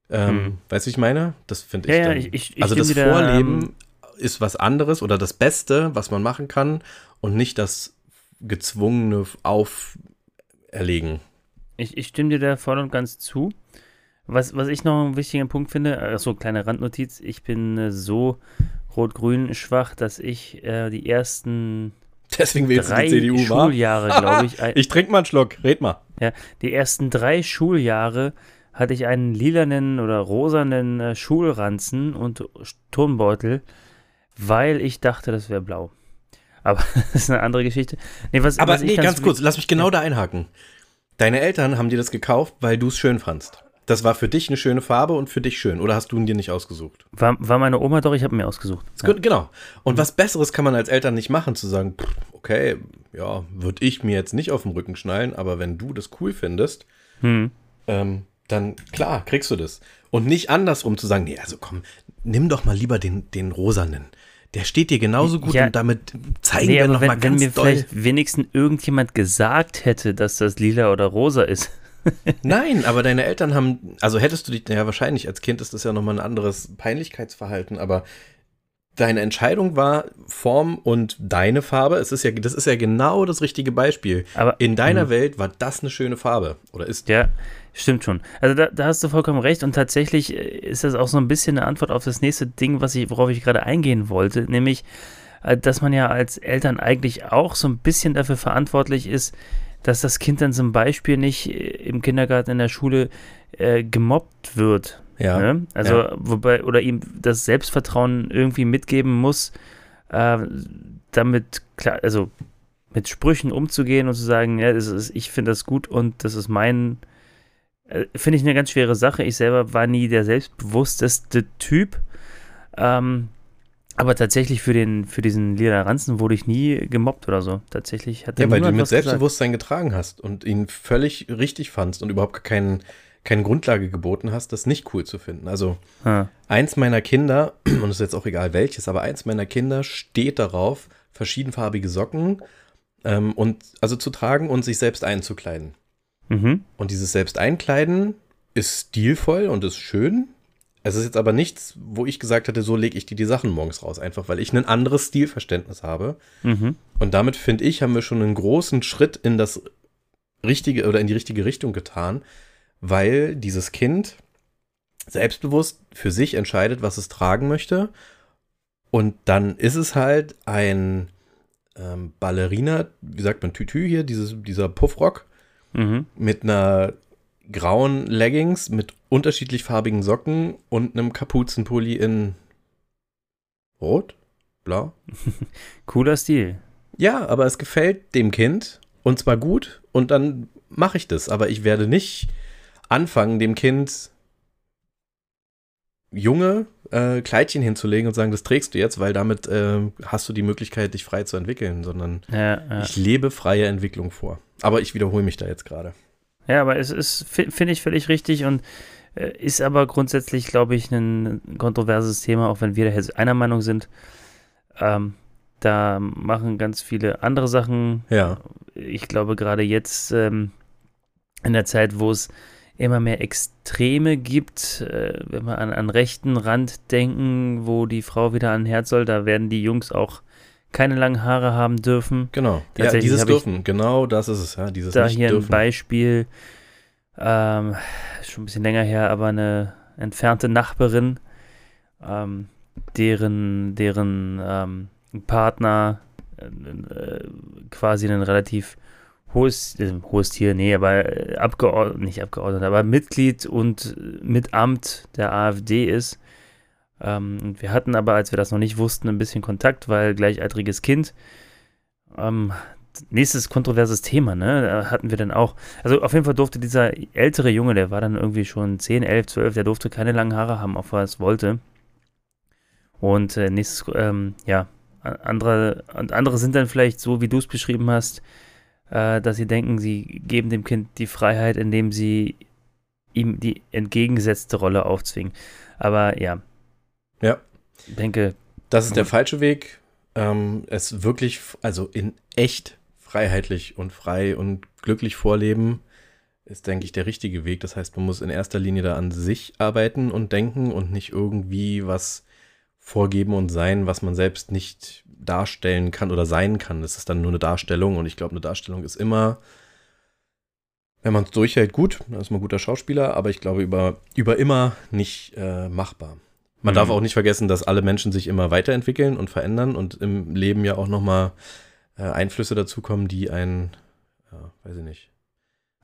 [SPEAKER 3] Ähm,
[SPEAKER 4] Hm.
[SPEAKER 3] Weißt du, ich meine? Das finde ich
[SPEAKER 4] Ja, ja,
[SPEAKER 3] dann.
[SPEAKER 4] ich- ich- ich
[SPEAKER 3] also das
[SPEAKER 4] da,
[SPEAKER 3] Vorleben
[SPEAKER 4] ähm,
[SPEAKER 3] ist was anderes oder das Beste, was man machen kann und nicht das gezwungene Auferlegen.
[SPEAKER 4] Ich, ich stimme dir da voll und ganz zu. Was, was ich noch einen wichtigen Punkt finde, achso, kleine Randnotiz, ich bin äh, so rot-grün schwach, dass ich äh, die ersten
[SPEAKER 3] Deswegen du
[SPEAKER 4] drei
[SPEAKER 3] die CDU?
[SPEAKER 4] Schuljahre, glaube ich, ein,
[SPEAKER 3] Ich trinke mal einen Schluck, red mal.
[SPEAKER 4] ja, die ersten drei Schuljahre hatte ich einen lilanen oder rosanen äh, Schulranzen und Turnbeutel, weil ich dachte, das wäre blau. Aber das ist eine andere Geschichte. Nee, was,
[SPEAKER 3] Aber
[SPEAKER 4] was
[SPEAKER 3] nee, ganz
[SPEAKER 4] wi-
[SPEAKER 3] kurz, lass mich genau da einhaken. Deine Eltern haben dir das gekauft, weil du es schön fandst. Das war für dich eine schöne Farbe und für dich schön. Oder hast du ihn dir nicht ausgesucht?
[SPEAKER 4] War, war meine Oma doch, ich habe mir ausgesucht.
[SPEAKER 3] Gut, Genau. Und was Besseres kann man als Eltern nicht machen, zu sagen, pff, okay, ja, würde ich mir jetzt nicht auf den Rücken schnallen, aber wenn du das cool findest,
[SPEAKER 4] Hm.
[SPEAKER 3] ähm, dann klar, kriegst du das. Und nicht andersrum zu sagen, nee, also komm, nimm doch mal lieber den, den rosanen. Der steht dir genauso gut
[SPEAKER 4] Ja.
[SPEAKER 3] und damit zeigen
[SPEAKER 4] Nee,
[SPEAKER 3] wir
[SPEAKER 4] aber
[SPEAKER 3] noch
[SPEAKER 4] wenn,
[SPEAKER 3] mal
[SPEAKER 4] wenn
[SPEAKER 3] ganz
[SPEAKER 4] mir
[SPEAKER 3] doll.
[SPEAKER 4] vielleicht wenigstens irgendjemand gesagt hätte, dass das lila oder rosa ist.
[SPEAKER 3] Nein, aber deine Eltern haben, also hättest du dich, ja wahrscheinlich als Kind ist das ja nochmal ein anderes Peinlichkeitsverhalten, aber deine Entscheidung war Form und deine Farbe. Es ist ja, das ist ja genau das richtige Beispiel.
[SPEAKER 4] Aber
[SPEAKER 3] In deiner Welt war das eine schöne Farbe oder ist.
[SPEAKER 4] Ja, stimmt schon. Also da, da hast du vollkommen recht und tatsächlich äh, ist das auch so ein bisschen eine Antwort auf das nächste Ding, was ich, worauf ich gerade eingehen wollte, nämlich, äh, dass man ja als Eltern eigentlich auch so ein bisschen dafür verantwortlich ist, dass das Kind dann zum Beispiel nicht äh, im Kindergarten, in der Schule äh, gemobbt wird.
[SPEAKER 3] Ja.
[SPEAKER 4] Ne? Also,
[SPEAKER 3] ja.
[SPEAKER 4] wobei, oder ihm das Selbstvertrauen irgendwie mitgeben muss, äh, damit klar, also mit Sprüchen umzugehen und zu sagen, ja, das ist, ich finde das gut und das ist mein, äh, finde ich eine ganz schwere Sache. Ich selber war nie der selbstbewussteste Typ. Ähm, Aber tatsächlich für, den, für diesen lila Ranzen wurde ich nie gemobbt oder so. Tatsächlich hat
[SPEAKER 3] Ja,
[SPEAKER 4] der
[SPEAKER 3] weil du ihn mit
[SPEAKER 4] was gesagt.
[SPEAKER 3] Selbstbewusstsein getragen hast und ihn völlig richtig fandst und überhaupt keinen, keine Grundlage geboten hast, das nicht cool zu finden. Also
[SPEAKER 4] Ha.
[SPEAKER 3] eins meiner Kinder, und es ist jetzt auch egal welches, aber eins meiner Kinder steht darauf, verschiedenfarbige Socken ähm, und also zu tragen und sich selbst einzukleiden.
[SPEAKER 4] Mhm.
[SPEAKER 3] Und dieses selbst einkleiden ist stilvoll und ist schön. Es ist jetzt aber nichts, wo ich gesagt hätte, so lege ich dir die Sachen morgens raus, einfach weil ich ein anderes Stilverständnis habe.
[SPEAKER 4] Mhm.
[SPEAKER 3] Und damit finde ich, haben wir schon einen großen Schritt in das richtige oder in die richtige Richtung getan, weil dieses Kind selbstbewusst für sich entscheidet, was es tragen möchte. Und dann ist es halt ein ähm, Ballerina, wie sagt man, Tütü hier, dieses, dieser Puffrock
[SPEAKER 4] Mhm.
[SPEAKER 3] mit einer grauen Leggings mit unterschiedlich farbigen Socken und einem Kapuzenpulli in Rot, Blau.
[SPEAKER 4] Cooler Stil.
[SPEAKER 3] Ja, aber es gefällt dem Kind und zwar gut und dann mache ich das. Aber ich werde nicht anfangen, dem Kind junge äh, Kleidchen hinzulegen und sagen, das trägst du jetzt, weil damit äh, hast du die Möglichkeit, dich frei zu entwickeln, sondern
[SPEAKER 4] Ja, ja.
[SPEAKER 3] ich lebe freie Entwicklung vor. Aber ich wiederhole mich da jetzt gerade.
[SPEAKER 4] ja aber es ist, fi- finde ich, völlig richtig und ist aber grundsätzlich, glaube ich, ein kontroverses Thema, auch wenn wir da jetzt einer Meinung sind. Ähm, da machen ganz viele andere Sachen
[SPEAKER 3] Ja,
[SPEAKER 4] ich glaube, gerade jetzt ähm, in der Zeit, wo es immer mehr Extreme gibt, äh, wenn wir an, an rechten Rand denken, wo die Frau wieder an Herd soll, da werden die Jungs auch keine langen Haare haben dürfen.
[SPEAKER 3] genau. Ja, dieses dürfen. Genau das ist es, ja. Dieses
[SPEAKER 4] da hier ein
[SPEAKER 3] dürfen.
[SPEAKER 4] Beispiel, ähm, schon ein bisschen länger her, aber eine entfernte Nachbarin, ähm, deren, deren ähm, Partner äh, äh, quasi ein relativ hohes, äh, hohes Tier, nee, aber äh, Abgeordnet, nicht Abgeordnet, aber Mitglied und äh, mit Amt der AfD ist. Ähm, und wir hatten aber, als wir das noch nicht wussten, ein bisschen Kontakt, weil gleichaltriges Kind. Ähm, nächstes kontroverses Thema, ne? Da hatten wir dann auch, also auf jeden Fall durfte dieser ältere Junge, der war dann irgendwie schon 10, 11, 12, der durfte keine langen Haare haben, auf was wollte. Und äh, nächstes, ähm, ja, andere, und andere sind dann vielleicht so, wie du es beschrieben hast, äh, dass sie denken, sie geben dem Kind die Freiheit, indem sie ihm die entgegengesetzte Rolle aufzwingen. Aber ja.
[SPEAKER 3] Ja.
[SPEAKER 4] Ich denke,
[SPEAKER 3] Das ist der falsche Weg. Ähm, es wirklich, also in echt freiheitlich und frei und glücklich vorleben, ist, denke ich, der richtige Weg. Das heißt, man muss in erster Linie da an sich arbeiten und denken und nicht irgendwie was vorgeben und sein, was man selbst nicht darstellen kann oder sein kann. Das ist dann nur eine Darstellung und ich glaube, eine Darstellung ist immer, wenn man es durchhält, gut, dann ist man ein guter Schauspieler, aber ich glaube, über, über immer nicht äh, machbar. Man
[SPEAKER 4] Mhm.
[SPEAKER 3] darf auch nicht vergessen, dass alle Menschen sich immer weiterentwickeln und verändern und im Leben ja auch nochmal äh, Einflüsse dazukommen, die einen, ja, weiß ich nicht,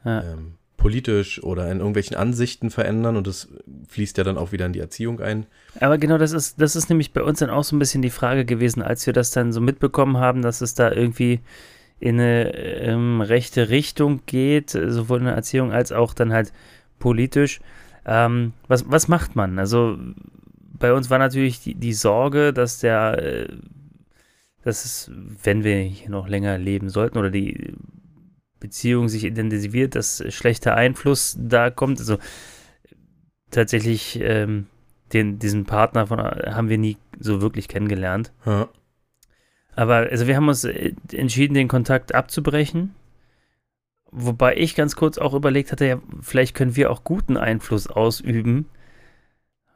[SPEAKER 4] ja,
[SPEAKER 3] ähm, politisch oder in irgendwelchen Ansichten verändern und das fließt ja dann auch wieder in die Erziehung ein.
[SPEAKER 4] Aber genau das ist, das ist nämlich bei uns dann auch so ein bisschen die Frage gewesen, als wir das dann so mitbekommen haben, dass es da irgendwie in eine ähm, rechte Richtung geht, äh, sowohl in der Erziehung als auch dann halt politisch. Ähm, was, was macht man? Also bei uns war natürlich die, die Sorge, dass der, äh, dass es, wenn wir hier noch länger leben sollten oder die Beziehung sich intensiviert, dass schlechter Einfluss da kommt. Also tatsächlich ähm, den, diesen Partner von, haben wir nie so wirklich kennengelernt.
[SPEAKER 3] Ja.
[SPEAKER 4] Aber also wir haben uns äh, entschieden, den Kontakt abzubrechen. Wobei ich ganz kurz auch überlegt hatte, ja, vielleicht können wir auch guten Einfluss ausüben.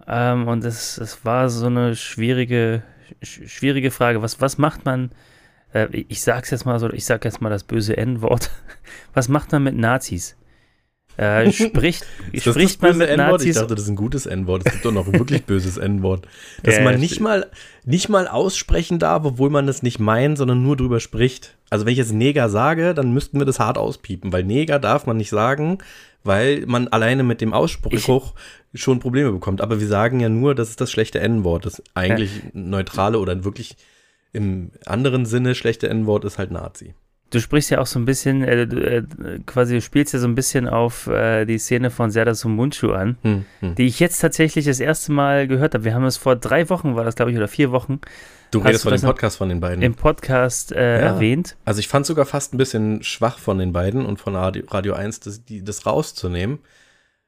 [SPEAKER 4] Ähm, und das, das war so eine schwierige, sch schwierige Frage. Was, was macht man, äh, ich sag's jetzt mal so, ich sag jetzt mal das böse N-Wort. Was macht man mit Nazis? Äh, spricht spricht
[SPEAKER 3] das
[SPEAKER 4] man mit
[SPEAKER 3] N-Wort? Ich
[SPEAKER 4] Nazis?
[SPEAKER 3] dachte, das ist ein gutes N-Wort. Es gibt doch noch ein wirklich böses N-Wort. Dass
[SPEAKER 4] Ja,
[SPEAKER 3] man nicht mal, nicht mal aussprechen darf, obwohl man das nicht meint, sondern nur drüber spricht. Also wenn ich jetzt Neger sage, dann müssten wir das hart auspiepen, weil Neger darf man nicht sagen, weil man alleine mit dem Ausspruch schon Probleme bekommt. Aber wir sagen ja nur, das ist das schlechte N-Wort. Das eigentlich neutrale oder wirklich im anderen Sinne schlechte N-Wort ist halt Nazi.
[SPEAKER 4] Du sprichst ja auch so ein bisschen, äh, du, äh, quasi du spielst ja so ein bisschen auf äh, die Szene von Serda Sumunchu an,
[SPEAKER 3] Hm, hm.
[SPEAKER 4] die ich jetzt tatsächlich das erste Mal gehört habe. Wir haben es vor drei Wochen, war das glaube ich, oder vier Wochen,
[SPEAKER 3] Du
[SPEAKER 4] Hast
[SPEAKER 3] redest von dem Podcast von den beiden.
[SPEAKER 4] im Podcast äh,
[SPEAKER 3] Ja.
[SPEAKER 4] erwähnt.
[SPEAKER 3] Also ich fand sogar fast ein bisschen schwach von den beiden und von Radio, Radio 1, das, die, das rauszunehmen.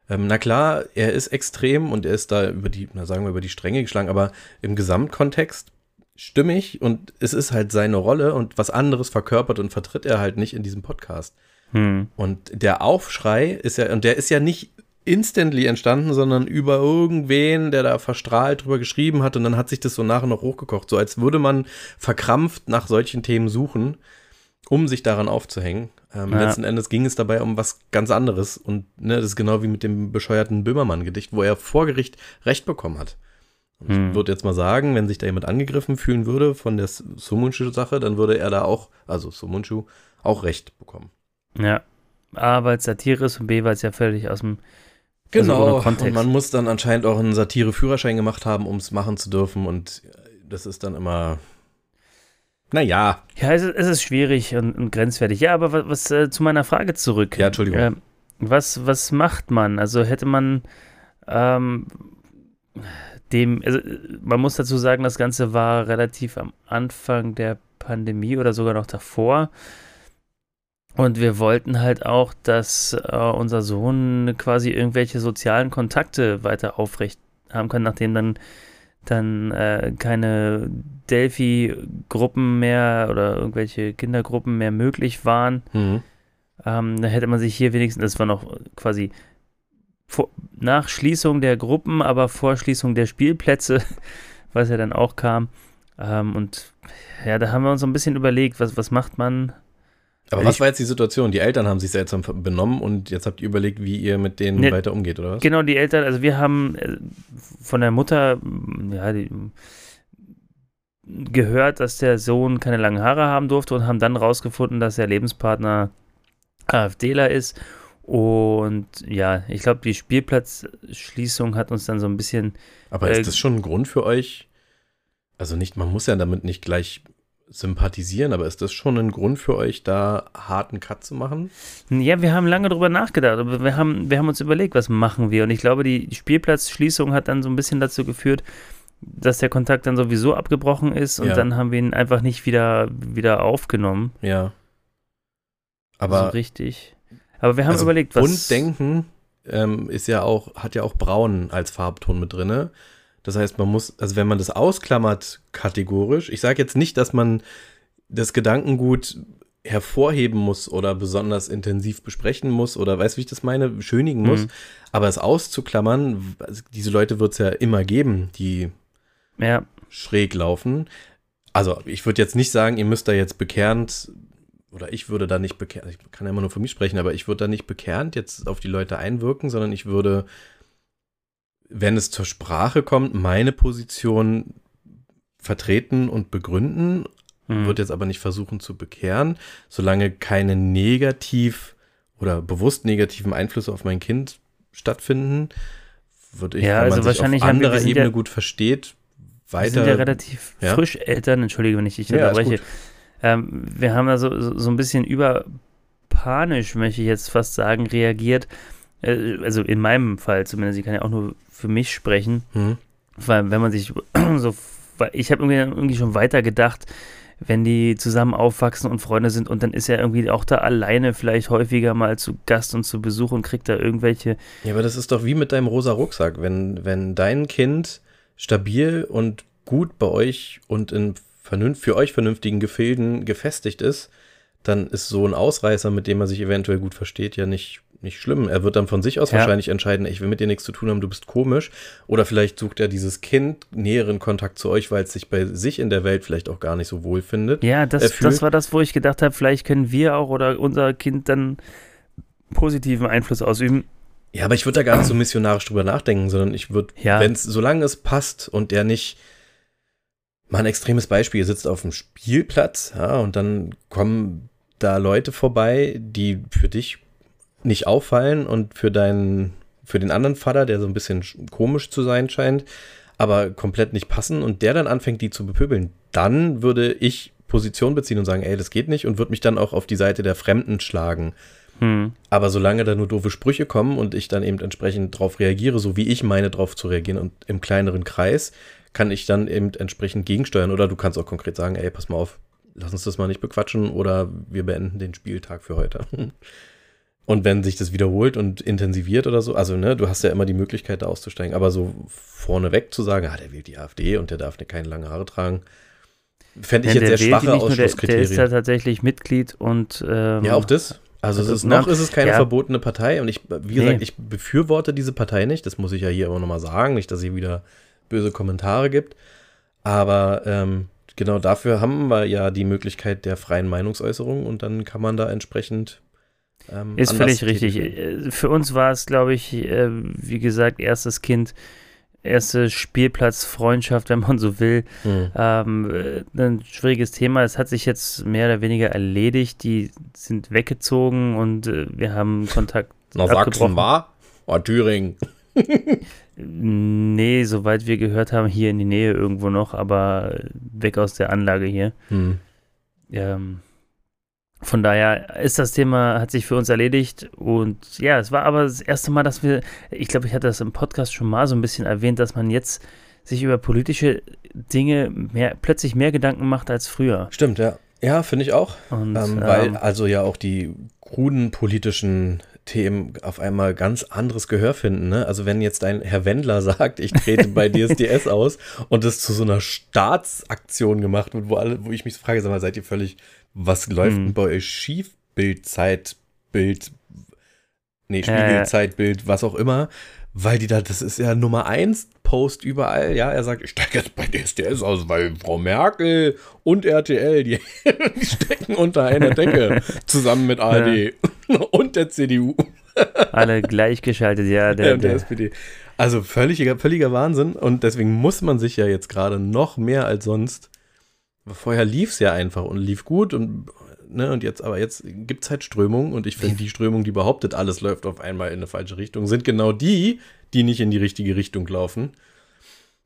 [SPEAKER 3] Ähm, na klar, er ist extrem und er ist da über die, na sagen wir, über die Stränge geschlagen, aber im Gesamtkontext stimmig und es ist halt seine Rolle und was anderes verkörpert und vertritt er halt nicht in diesem Podcast.
[SPEAKER 4] Hm.
[SPEAKER 3] Und der Aufschrei ist ja, und der ist ja nicht instantly entstanden, sondern über irgendwen, der da verstrahlt drüber geschrieben hat und dann hat sich das so nachher noch hochgekocht, so als würde man verkrampft nach solchen Themen suchen, um sich daran aufzuhängen. Ähm,
[SPEAKER 4] Ja.
[SPEAKER 3] Letzten Endes ging es dabei um was ganz anderes und ne, das ist genau wie mit dem bescheuerten Böhmermann-Gedicht, wo er vor Gericht Recht bekommen hat. Und
[SPEAKER 4] Hm.
[SPEAKER 3] Ich würde jetzt mal sagen, wenn sich da jemand angegriffen fühlen würde von der Sumunchu-Sache, dann würde er da auch, also Sumunchu, auch Recht bekommen.
[SPEAKER 4] Ja. A, weil es Satire ist und B, weil es ja völlig aus dem Also
[SPEAKER 3] Genau,
[SPEAKER 4] Kontext.
[SPEAKER 3] und man muss dann anscheinend auch einen Satire-Führerschein gemacht haben, um es machen zu dürfen und das ist dann immer, naja,
[SPEAKER 4] Ja, es ist, es ist schwierig und, und grenzwertig. Ja, aber was, was äh, zu meiner Frage zurück.
[SPEAKER 3] Ja, Entschuldigung.
[SPEAKER 4] Ähm, was, was macht man? Also hätte man ähm, dem, also äh, man muss dazu sagen, das Ganze war relativ am Anfang der Pandemie oder sogar noch davor. Und wir wollten halt auch, dass äh, unser Sohn quasi irgendwelche sozialen Kontakte weiter aufrecht haben kann, nachdem dann dann äh, keine Delphi-Gruppen mehr oder irgendwelche Kindergruppen mehr möglich waren.
[SPEAKER 3] mhm.
[SPEAKER 4] Ähm, da hätte man sich hier wenigstens, das war noch quasi vor, nach Schließung der Gruppen, aber vor Schließung der Spielplätze, was ja dann auch kam. Ähm, und ja, da haben wir uns so ein bisschen überlegt, was, was macht man?
[SPEAKER 3] aber was war jetzt die Situation? Die Eltern haben sich seltsam benommen und jetzt habt ihr überlegt, wie ihr mit denen
[SPEAKER 4] Nee.
[SPEAKER 3] weiter umgeht, oder was?
[SPEAKER 4] Genau, die Eltern, also wir haben äh, von der Mutter, m, ja, die, gehört, dass der Sohn keine langen Haare haben durfte und haben dann rausgefunden, dass der Lebenspartner AfDler ist. Und ja, ich glaube, die Spielplatzschließung hat uns dann so ein bisschen
[SPEAKER 3] Aber
[SPEAKER 4] Äh,
[SPEAKER 3] ist das schon ein Grund für euch? Also nicht, man muss ja damit nicht gleich sympathisieren, aber ist das schon ein Grund für euch, da harten Cut zu machen?
[SPEAKER 4] Ja, wir haben lange drüber nachgedacht, aber wir haben, wir haben uns überlegt, was machen wir. Und ich glaube, die Spielplatzschließung hat dann so ein bisschen dazu geführt, dass der Kontakt dann sowieso abgebrochen ist und
[SPEAKER 3] Ja.
[SPEAKER 4] dann haben wir ihn einfach nicht wieder, wieder aufgenommen.
[SPEAKER 3] Ja.
[SPEAKER 4] so
[SPEAKER 3] Aber
[SPEAKER 4] richtig. Aber wir haben
[SPEAKER 3] also
[SPEAKER 4] überlegt, was.
[SPEAKER 3] bunt denken ähm, ist ja auch, hat ja auch braun als Farbton mit drinne. Das heißt, man muss, also wenn man das ausklammert kategorisch, ich sage jetzt nicht, dass man das Gedankengut hervorheben muss oder besonders intensiv besprechen muss oder weißt du, wie ich das meine, schönigen muss,
[SPEAKER 4] Mhm.
[SPEAKER 3] aber es auszuklammern, also diese Leute wird es ja immer geben, die
[SPEAKER 4] Ja,
[SPEAKER 3] schräg laufen. Also ich würde jetzt nicht sagen, ihr müsst da jetzt bekehrend, oder ich würde da nicht bekehrend, ich kann ja immer nur für mich sprechen, aber ich würde da nicht bekehrend jetzt auf die Leute einwirken, sondern ich würde, wenn es zur Sprache kommt, meine Position vertreten und begründen,
[SPEAKER 4] mhm.
[SPEAKER 3] würde jetzt aber nicht versuchen zu bekehren, solange keine negativ oder bewusst negativen Einflüsse auf mein Kind stattfinden, würde ich,
[SPEAKER 4] Ja,
[SPEAKER 3] wenn
[SPEAKER 4] also
[SPEAKER 3] man sich
[SPEAKER 4] wahrscheinlich
[SPEAKER 3] auf anderer Ebene
[SPEAKER 4] ja-
[SPEAKER 3] gut versteht,
[SPEAKER 4] wir sind
[SPEAKER 3] weiter
[SPEAKER 4] ja relativ
[SPEAKER 3] Ja?
[SPEAKER 4] frisch Eltern, entschuldige, wenn ich dich
[SPEAKER 3] Ja,
[SPEAKER 4] unterbreche.
[SPEAKER 3] gut.
[SPEAKER 4] Ähm, wir haben da so, so, so ein bisschen überpanisch, möchte ich jetzt fast sagen, reagiert. Äh, also in meinem Fall zumindest, ich kann ja auch nur für mich sprechen.
[SPEAKER 3] Hm.
[SPEAKER 4] Weil wenn man sich so, ich habe irgendwie, irgendwie schon weiter gedacht, wenn die zusammen aufwachsen und Freunde sind und dann ist er irgendwie auch da alleine vielleicht häufiger mal zu Gast und zu Besuch und kriegt da irgendwelche,
[SPEAKER 3] Ja, aber das ist doch wie mit deinem rosa Rucksack. Wenn, wenn dein Kind stabil und gut bei euch und in vernünft, für euch vernünftigen Gefilden gefestigt ist, dann ist so ein Ausreißer, mit dem er sich eventuell gut versteht, ja nicht, nicht schlimm. Er wird dann von sich aus
[SPEAKER 4] Ja.
[SPEAKER 3] wahrscheinlich entscheiden, ich will mit dir nichts zu tun haben, du bist komisch. Oder vielleicht sucht er dieses Kind näheren Kontakt zu euch, weil es sich bei sich in der Welt vielleicht auch gar nicht so wohl findet.
[SPEAKER 4] ja, das, das war das, wo ich gedacht habe, vielleicht können wir auch oder unser Kind dann positiven Einfluss ausüben.
[SPEAKER 3] Ja, aber ich würde da gar nicht so missionarisch drüber nachdenken, sondern ich würde,
[SPEAKER 4] Ja.
[SPEAKER 3] wenn es, solange es passt und der nicht, mal ein extremes Beispiel, ihr sitzt auf dem Spielplatz, ja, und dann kommen da Leute vorbei, die für dich nicht auffallen und für deinen, für den anderen Vater, der so ein bisschen sch- komisch zu sein scheint, aber komplett nicht passen und der dann anfängt, die zu bepöbeln, dann würde ich Position beziehen und sagen, ey, das geht nicht und würde mich dann auch auf die Seite der Fremden schlagen.
[SPEAKER 4] Hm.
[SPEAKER 3] Aber solange da nur doofe Sprüche kommen und ich dann eben entsprechend darauf reagiere, so wie ich meine, darauf zu reagieren und im kleineren Kreis, kann ich dann eben entsprechend gegensteuern. Oder du kannst auch konkret sagen, ey, pass mal auf, lass uns das mal nicht bequatschen oder wir beenden den Spieltag für heute. Und wenn sich das wiederholt und intensiviert oder so, also ne, du hast ja immer die Möglichkeit, da auszusteigen, aber so vorneweg zu sagen, ah, der wählt die AfD und der darf ne, keine lange Haare tragen, fände ich jetzt sehr schwache
[SPEAKER 4] nur, der, der ist ja tatsächlich Mitglied und ähm,
[SPEAKER 3] Ja, auch das. Also,
[SPEAKER 4] Also,
[SPEAKER 3] es ist,
[SPEAKER 4] na,
[SPEAKER 3] noch ist es keine
[SPEAKER 4] ja.
[SPEAKER 3] verbotene Partei und ich, wie gesagt,
[SPEAKER 4] Nee.
[SPEAKER 3] ich befürworte diese Partei nicht. Das muss ich ja hier immer nochmal sagen, nicht, dass sie wieder böse Kommentare gibt. Aber ähm, genau dafür haben wir ja die Möglichkeit der freien Meinungsäußerung und dann kann man da entsprechend. Ähm,
[SPEAKER 4] Ist völlig richtig.
[SPEAKER 3] werden.
[SPEAKER 4] Äh, Für uns war es, glaube ich, äh, wie gesagt, erstes Kind, erste Spielplatzfreundschaft, wenn man so will.
[SPEAKER 3] Hm.
[SPEAKER 4] Ähm, äh, ein schwieriges Thema. Es hat sich jetzt mehr oder weniger erledigt. Die sind weggezogen und äh, wir haben Kontakt.
[SPEAKER 3] Na, Sachsen war? War Thüringen.
[SPEAKER 4] Nee, soweit wir gehört haben, hier in die Nähe irgendwo noch, aber weg aus der Anlage hier.
[SPEAKER 3] Hm.
[SPEAKER 4] Ähm, von daher ist das Thema, hat sich für uns erledigt und ja, es war aber das erste Mal, dass wir, ich glaube, ich hatte das im Podcast schon mal so ein bisschen erwähnt, dass man jetzt sich über politische Dinge mehr, plötzlich mehr Gedanken macht als früher.
[SPEAKER 3] Stimmt, ja. Ja, finde ich auch.
[SPEAKER 4] Und,
[SPEAKER 3] Ähm, weil
[SPEAKER 4] ähm,
[SPEAKER 3] also ja auch die kruden politischen Themen auf einmal ganz anderes Gehör finden. Ne? Also wenn jetzt ein Herr Wendler sagt, ich trete bei DSDS aus und das zu so einer Staatsaktion gemacht wird, wo alle, wo ich mich frage, sag mal, seid ihr völlig, was läuft
[SPEAKER 4] Mhm.
[SPEAKER 3] denn bei euch schief? Bild, Zeitbild, nee,
[SPEAKER 4] Ja,
[SPEAKER 3] Spiegelzeitbild, was auch immer. Weil die da, das ist ja Nummer eins Post überall. Ja, er sagt, ich steige jetzt bei DSDS aus, weil Frau Merkel und RTL, die, die stecken unter einer Decke zusammen mit ARD und der CDU
[SPEAKER 4] alle gleichgeschaltet, ja. Der,
[SPEAKER 3] und der
[SPEAKER 4] der,
[SPEAKER 3] SPD. Also völliger, völliger Wahnsinn. Und deswegen muss man sich ja jetzt gerade noch mehr als sonst. Vorher lief es ja einfach und lief gut und ne, und jetzt, aber jetzt gibt es halt Strömungen und ich finde, die Strömung, die behauptet, alles läuft auf einmal in eine falsche Richtung, sind genau die, die nicht in die richtige Richtung laufen.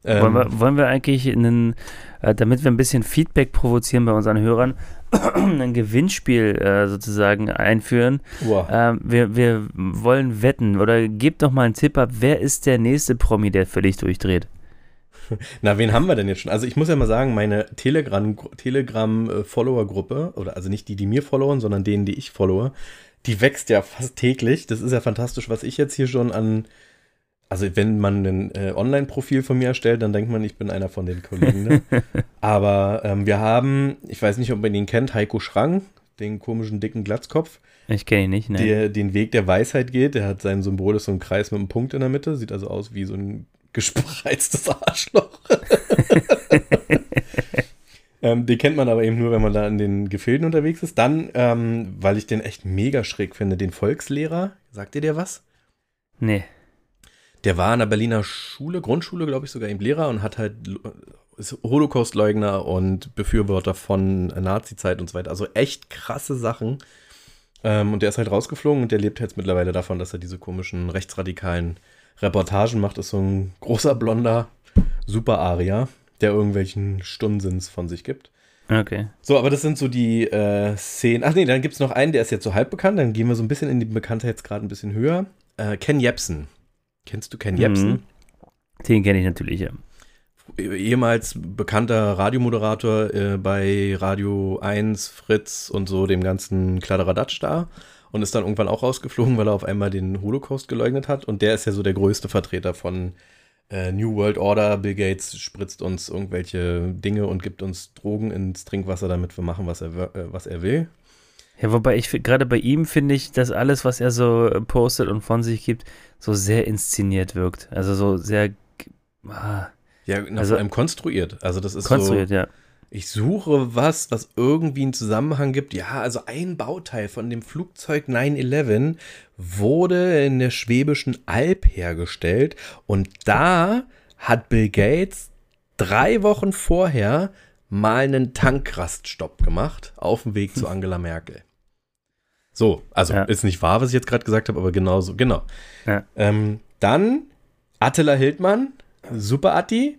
[SPEAKER 3] Ähm,
[SPEAKER 4] wollen, wir, wollen wir eigentlich einen, äh, damit wir ein bisschen Feedback provozieren bei unseren Hörern, ein Gewinnspiel äh, sozusagen einführen?
[SPEAKER 3] wow.
[SPEAKER 4] Ähm, wir, wir wollen wetten oder gebt doch mal einen Tipp ab, wer ist der nächste Promi, der völlig durchdreht?
[SPEAKER 3] Na, wen haben wir denn jetzt schon? Also ich muss ja mal sagen, meine Telegram- Telegram-Follower-Gruppe, oder also nicht die, die mir followen, sondern denen, die ich followe, die wächst ja fast täglich. Das ist ja fantastisch, was ich jetzt hier schon an. Also wenn man ein äh, Online-Profil von mir erstellt, dann denkt man, ich bin einer von den Kollegen. Ne? Aber ähm, wir haben, ich weiß nicht, ob man ihn kennt, Heiko Schrang, den komischen dicken Glatzkopf,
[SPEAKER 4] Ich kenne ihn nicht, ne?
[SPEAKER 3] der den Weg der Weisheit geht. Der hat sein Symbol, ist so ein Kreis mit einem Punkt in der Mitte, sieht also aus wie so ein gespreiztes Arschloch. ähm, den kennt man aber eben nur, wenn man da in den Gefilden unterwegs ist. Dann, ähm, weil ich den echt mega schräg finde, den Volkslehrer. Sagt ihr der was?
[SPEAKER 4] Nee.
[SPEAKER 3] Der war an der Berliner Schule, Grundschule, glaube ich, sogar eben Lehrer und hat halt ist Holocaust-Leugner und Befürworter von Nazi-Zeit und so weiter. Also echt krasse Sachen. Ähm, und der ist halt rausgeflogen und der lebt jetzt mittlerweile davon, dass er diese komischen rechtsradikalen Reportagen macht. Ist so ein großer, blonder Super-Aria, der irgendwelchen Stundensinns von sich gibt.
[SPEAKER 4] Okay.
[SPEAKER 3] So, aber das sind so die äh, Szenen. Ach nee, dann gibt es noch einen, der ist jetzt so halb bekannt. Dann gehen wir so ein bisschen in die Bekanntheitsgrad ein bisschen höher. Äh, Ken Jebsen. Kennst du Ken Jebsen?
[SPEAKER 4] Mhm. Den kenne ich natürlich, ja.
[SPEAKER 3] ehemals bekannter Radiomoderator äh, bei Radio 1, Fritz und so dem ganzen Kladderadatsch da und ist dann irgendwann auch rausgeflogen, weil er auf einmal den Holocaust geleugnet hat und der ist ja so der größte Vertreter von äh, New World Order. Bill Gates spritzt uns irgendwelche Dinge und gibt uns Drogen ins Trinkwasser, damit wir machen, was er, äh, was er will.
[SPEAKER 4] Ja, wobei ich gerade bei ihm finde ich, dass alles, was er so postet und von sich gibt, so sehr inszeniert wirkt. Also so sehr ah,
[SPEAKER 3] Ja, na,
[SPEAKER 4] Also-
[SPEAKER 3] vor allem konstruiert. Also das ist
[SPEAKER 4] konstruiert,
[SPEAKER 3] so,
[SPEAKER 4] ja.
[SPEAKER 3] Ich suche was, was irgendwie einen Zusammenhang gibt. Ja, also ein Bauteil von dem Flugzeug 911 wurde in der Schwäbischen Alb hergestellt und da hat Bill Gates drei Wochen vorher mal einen Tankraststopp gemacht auf dem Weg zu Angela Merkel. So, also
[SPEAKER 4] Ja.
[SPEAKER 3] ist nicht wahr, was ich jetzt gerade gesagt habe, aber genauso, genau.
[SPEAKER 4] Ja.
[SPEAKER 3] Ähm, dann Attila Hildmann, Super Atti,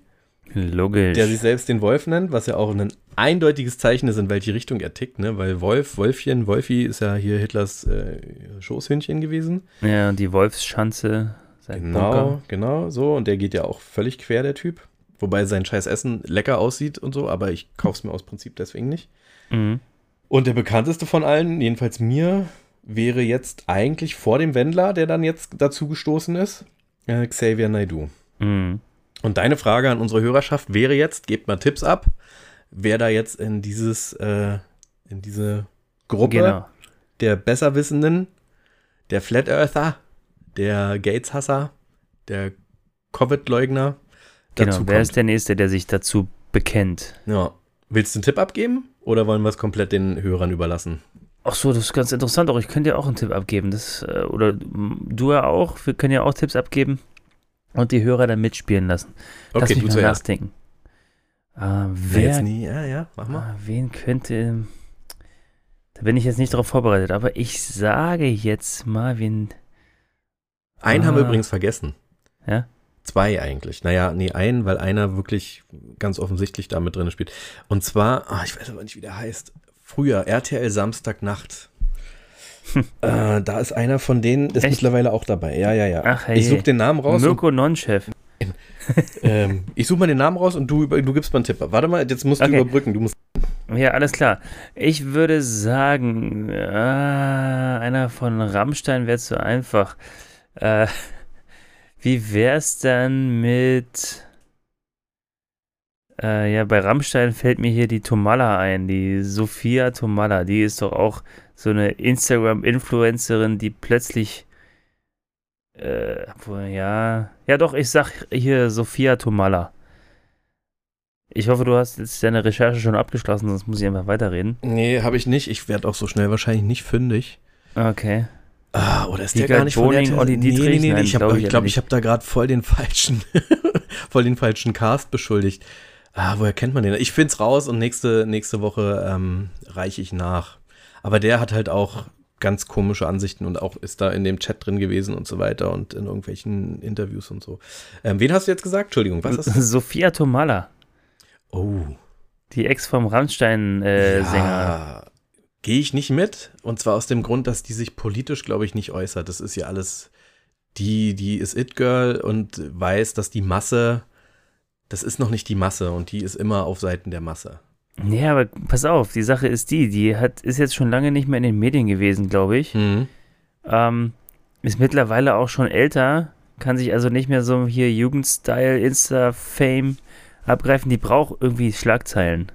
[SPEAKER 4] Logisch.
[SPEAKER 3] der sich selbst den Wolf nennt, was ja auch ein eindeutiges Zeichen ist, in welche Richtung er tickt, ne? Weil Wolf, Wolfchen, Wolfi ist ja hier Hitlers äh, Schoßhündchen gewesen.
[SPEAKER 4] ja, und die Wolfsschanze, sein
[SPEAKER 3] Genau,
[SPEAKER 4] Bunker.
[SPEAKER 3] genau, so. Und der geht ja auch völlig quer, der Typ. Wobei sein scheiß Essen lecker aussieht und so, aber ich kauf's mir aus Prinzip deswegen nicht.
[SPEAKER 4] Mhm.
[SPEAKER 3] Und der bekannteste von allen, jedenfalls mir, wäre jetzt eigentlich vor dem Wendler, der dann jetzt dazu gestoßen ist, äh, Xavier Naidoo.
[SPEAKER 4] Mhm.
[SPEAKER 3] Und deine Frage an unsere Hörerschaft wäre jetzt, gebt mal Tipps ab, wer da jetzt in dieses, äh, in diese Gruppe
[SPEAKER 4] Genau.
[SPEAKER 3] der Besserwissenden, der Flat Earther, der Gates-Hasser, der Covid-Leugner
[SPEAKER 4] Genau.
[SPEAKER 3] dazu
[SPEAKER 4] Wer ist
[SPEAKER 3] kommt.
[SPEAKER 4] der Nächste, der sich dazu bekennt?
[SPEAKER 3] Ja. Willst du einen Tipp abgeben oder wollen wir es komplett den Hörern überlassen?
[SPEAKER 4] Ach so, das ist ganz interessant. Auch ich könnte ja auch einen Tipp abgeben. Das, äh, oder du ja auch. Wir können ja auch Tipps abgeben und die Hörer dann mitspielen lassen. Lass
[SPEAKER 3] Okay,
[SPEAKER 4] mich
[SPEAKER 3] du
[SPEAKER 4] mal
[SPEAKER 3] zuerst.
[SPEAKER 4] nachdenken. Äh,
[SPEAKER 3] Wer nie? Ja, ja, mach mal.
[SPEAKER 4] ah, wen könnte. Da bin ich jetzt nicht darauf vorbereitet, aber ich sage jetzt mal, wen.
[SPEAKER 3] Einen haben wir
[SPEAKER 4] Ah.
[SPEAKER 3] übrigens vergessen.
[SPEAKER 4] Ja?
[SPEAKER 3] Zwei eigentlich. Naja, nee, einen, weil einer wirklich ganz offensichtlich da mit drin spielt. Und zwar, ah, ich weiß aber nicht, wie der heißt. Früher, RTL Samstagnacht. äh, da ist einer von denen, ist
[SPEAKER 4] Echt?
[SPEAKER 3] mittlerweile auch dabei. Ja, ja, ja.
[SPEAKER 4] Ach, hey.
[SPEAKER 3] Ich suche den Namen raus.
[SPEAKER 4] Mirko Nonchef.
[SPEAKER 3] ähm, ich suche mal den Namen raus und du, über- du gibst mal einen Tipp. Warte mal, jetzt musst du
[SPEAKER 4] Okay.
[SPEAKER 3] überbrücken. Du musst,
[SPEAKER 4] Ja, alles klar. Ich würde sagen, ah, einer von Rammstein wäre zu einfach. Äh, wie wär's dann mit. Äh, ja, bei Rammstein fällt mir hier die Tomalla ein, die Sophia Tomalla. Die ist doch auch so eine Instagram-Influencerin, die plötzlich. Äh, ja. Ja, doch, ich sag hier Sophia Tomalla. Ich hoffe, du hast jetzt deine Recherche schon abgeschlossen, sonst muss ich einfach weiterreden.
[SPEAKER 3] nee, habe ich nicht. Ich werde auch so schnell wahrscheinlich nicht fündig.
[SPEAKER 4] Okay.
[SPEAKER 3] Ah, oder ist
[SPEAKER 4] Die
[SPEAKER 3] der gar nicht von
[SPEAKER 4] Boning,
[SPEAKER 3] RTL?
[SPEAKER 4] Olli
[SPEAKER 3] nee,
[SPEAKER 4] Dietrich?
[SPEAKER 3] nee, nee,
[SPEAKER 4] Nein,
[SPEAKER 3] ich habe
[SPEAKER 4] glaub
[SPEAKER 3] ich glaube,
[SPEAKER 4] nicht.
[SPEAKER 3] ich habe da gerade voll den falschen voll den falschen Cast beschuldigt. Ah, woher kennt man den? Ich find's raus und nächste nächste Woche ähm, reiche ich nach. Aber der hat halt auch ganz komische Ansichten und auch ist da in dem Chat drin gewesen und so weiter und in irgendwelchen Interviews und so. Ähm, wen hast du jetzt gesagt? Entschuldigung, was ist das?
[SPEAKER 4] Sophia Tomalla,
[SPEAKER 3] Oh,
[SPEAKER 4] die Ex vom Rammstein-Sänger.
[SPEAKER 3] ja, gehe ich nicht mit. Und zwar aus dem Grund, dass die sich politisch, glaube ich, nicht äußert. Das ist ja alles, die, die ist It-Girl und weiß, dass die Masse, das ist noch nicht die Masse und die ist immer auf Seiten der Masse.
[SPEAKER 4] Ja, aber pass auf, die Sache ist die, die hat, ist jetzt schon lange nicht mehr in den Medien gewesen, glaube ich.
[SPEAKER 3] Mhm.
[SPEAKER 4] Ähm, ist mittlerweile auch schon älter, kann sich also nicht mehr so hier Jugendstyle, Insta-Fame abgreifen. Die braucht irgendwie Schlagzeilen.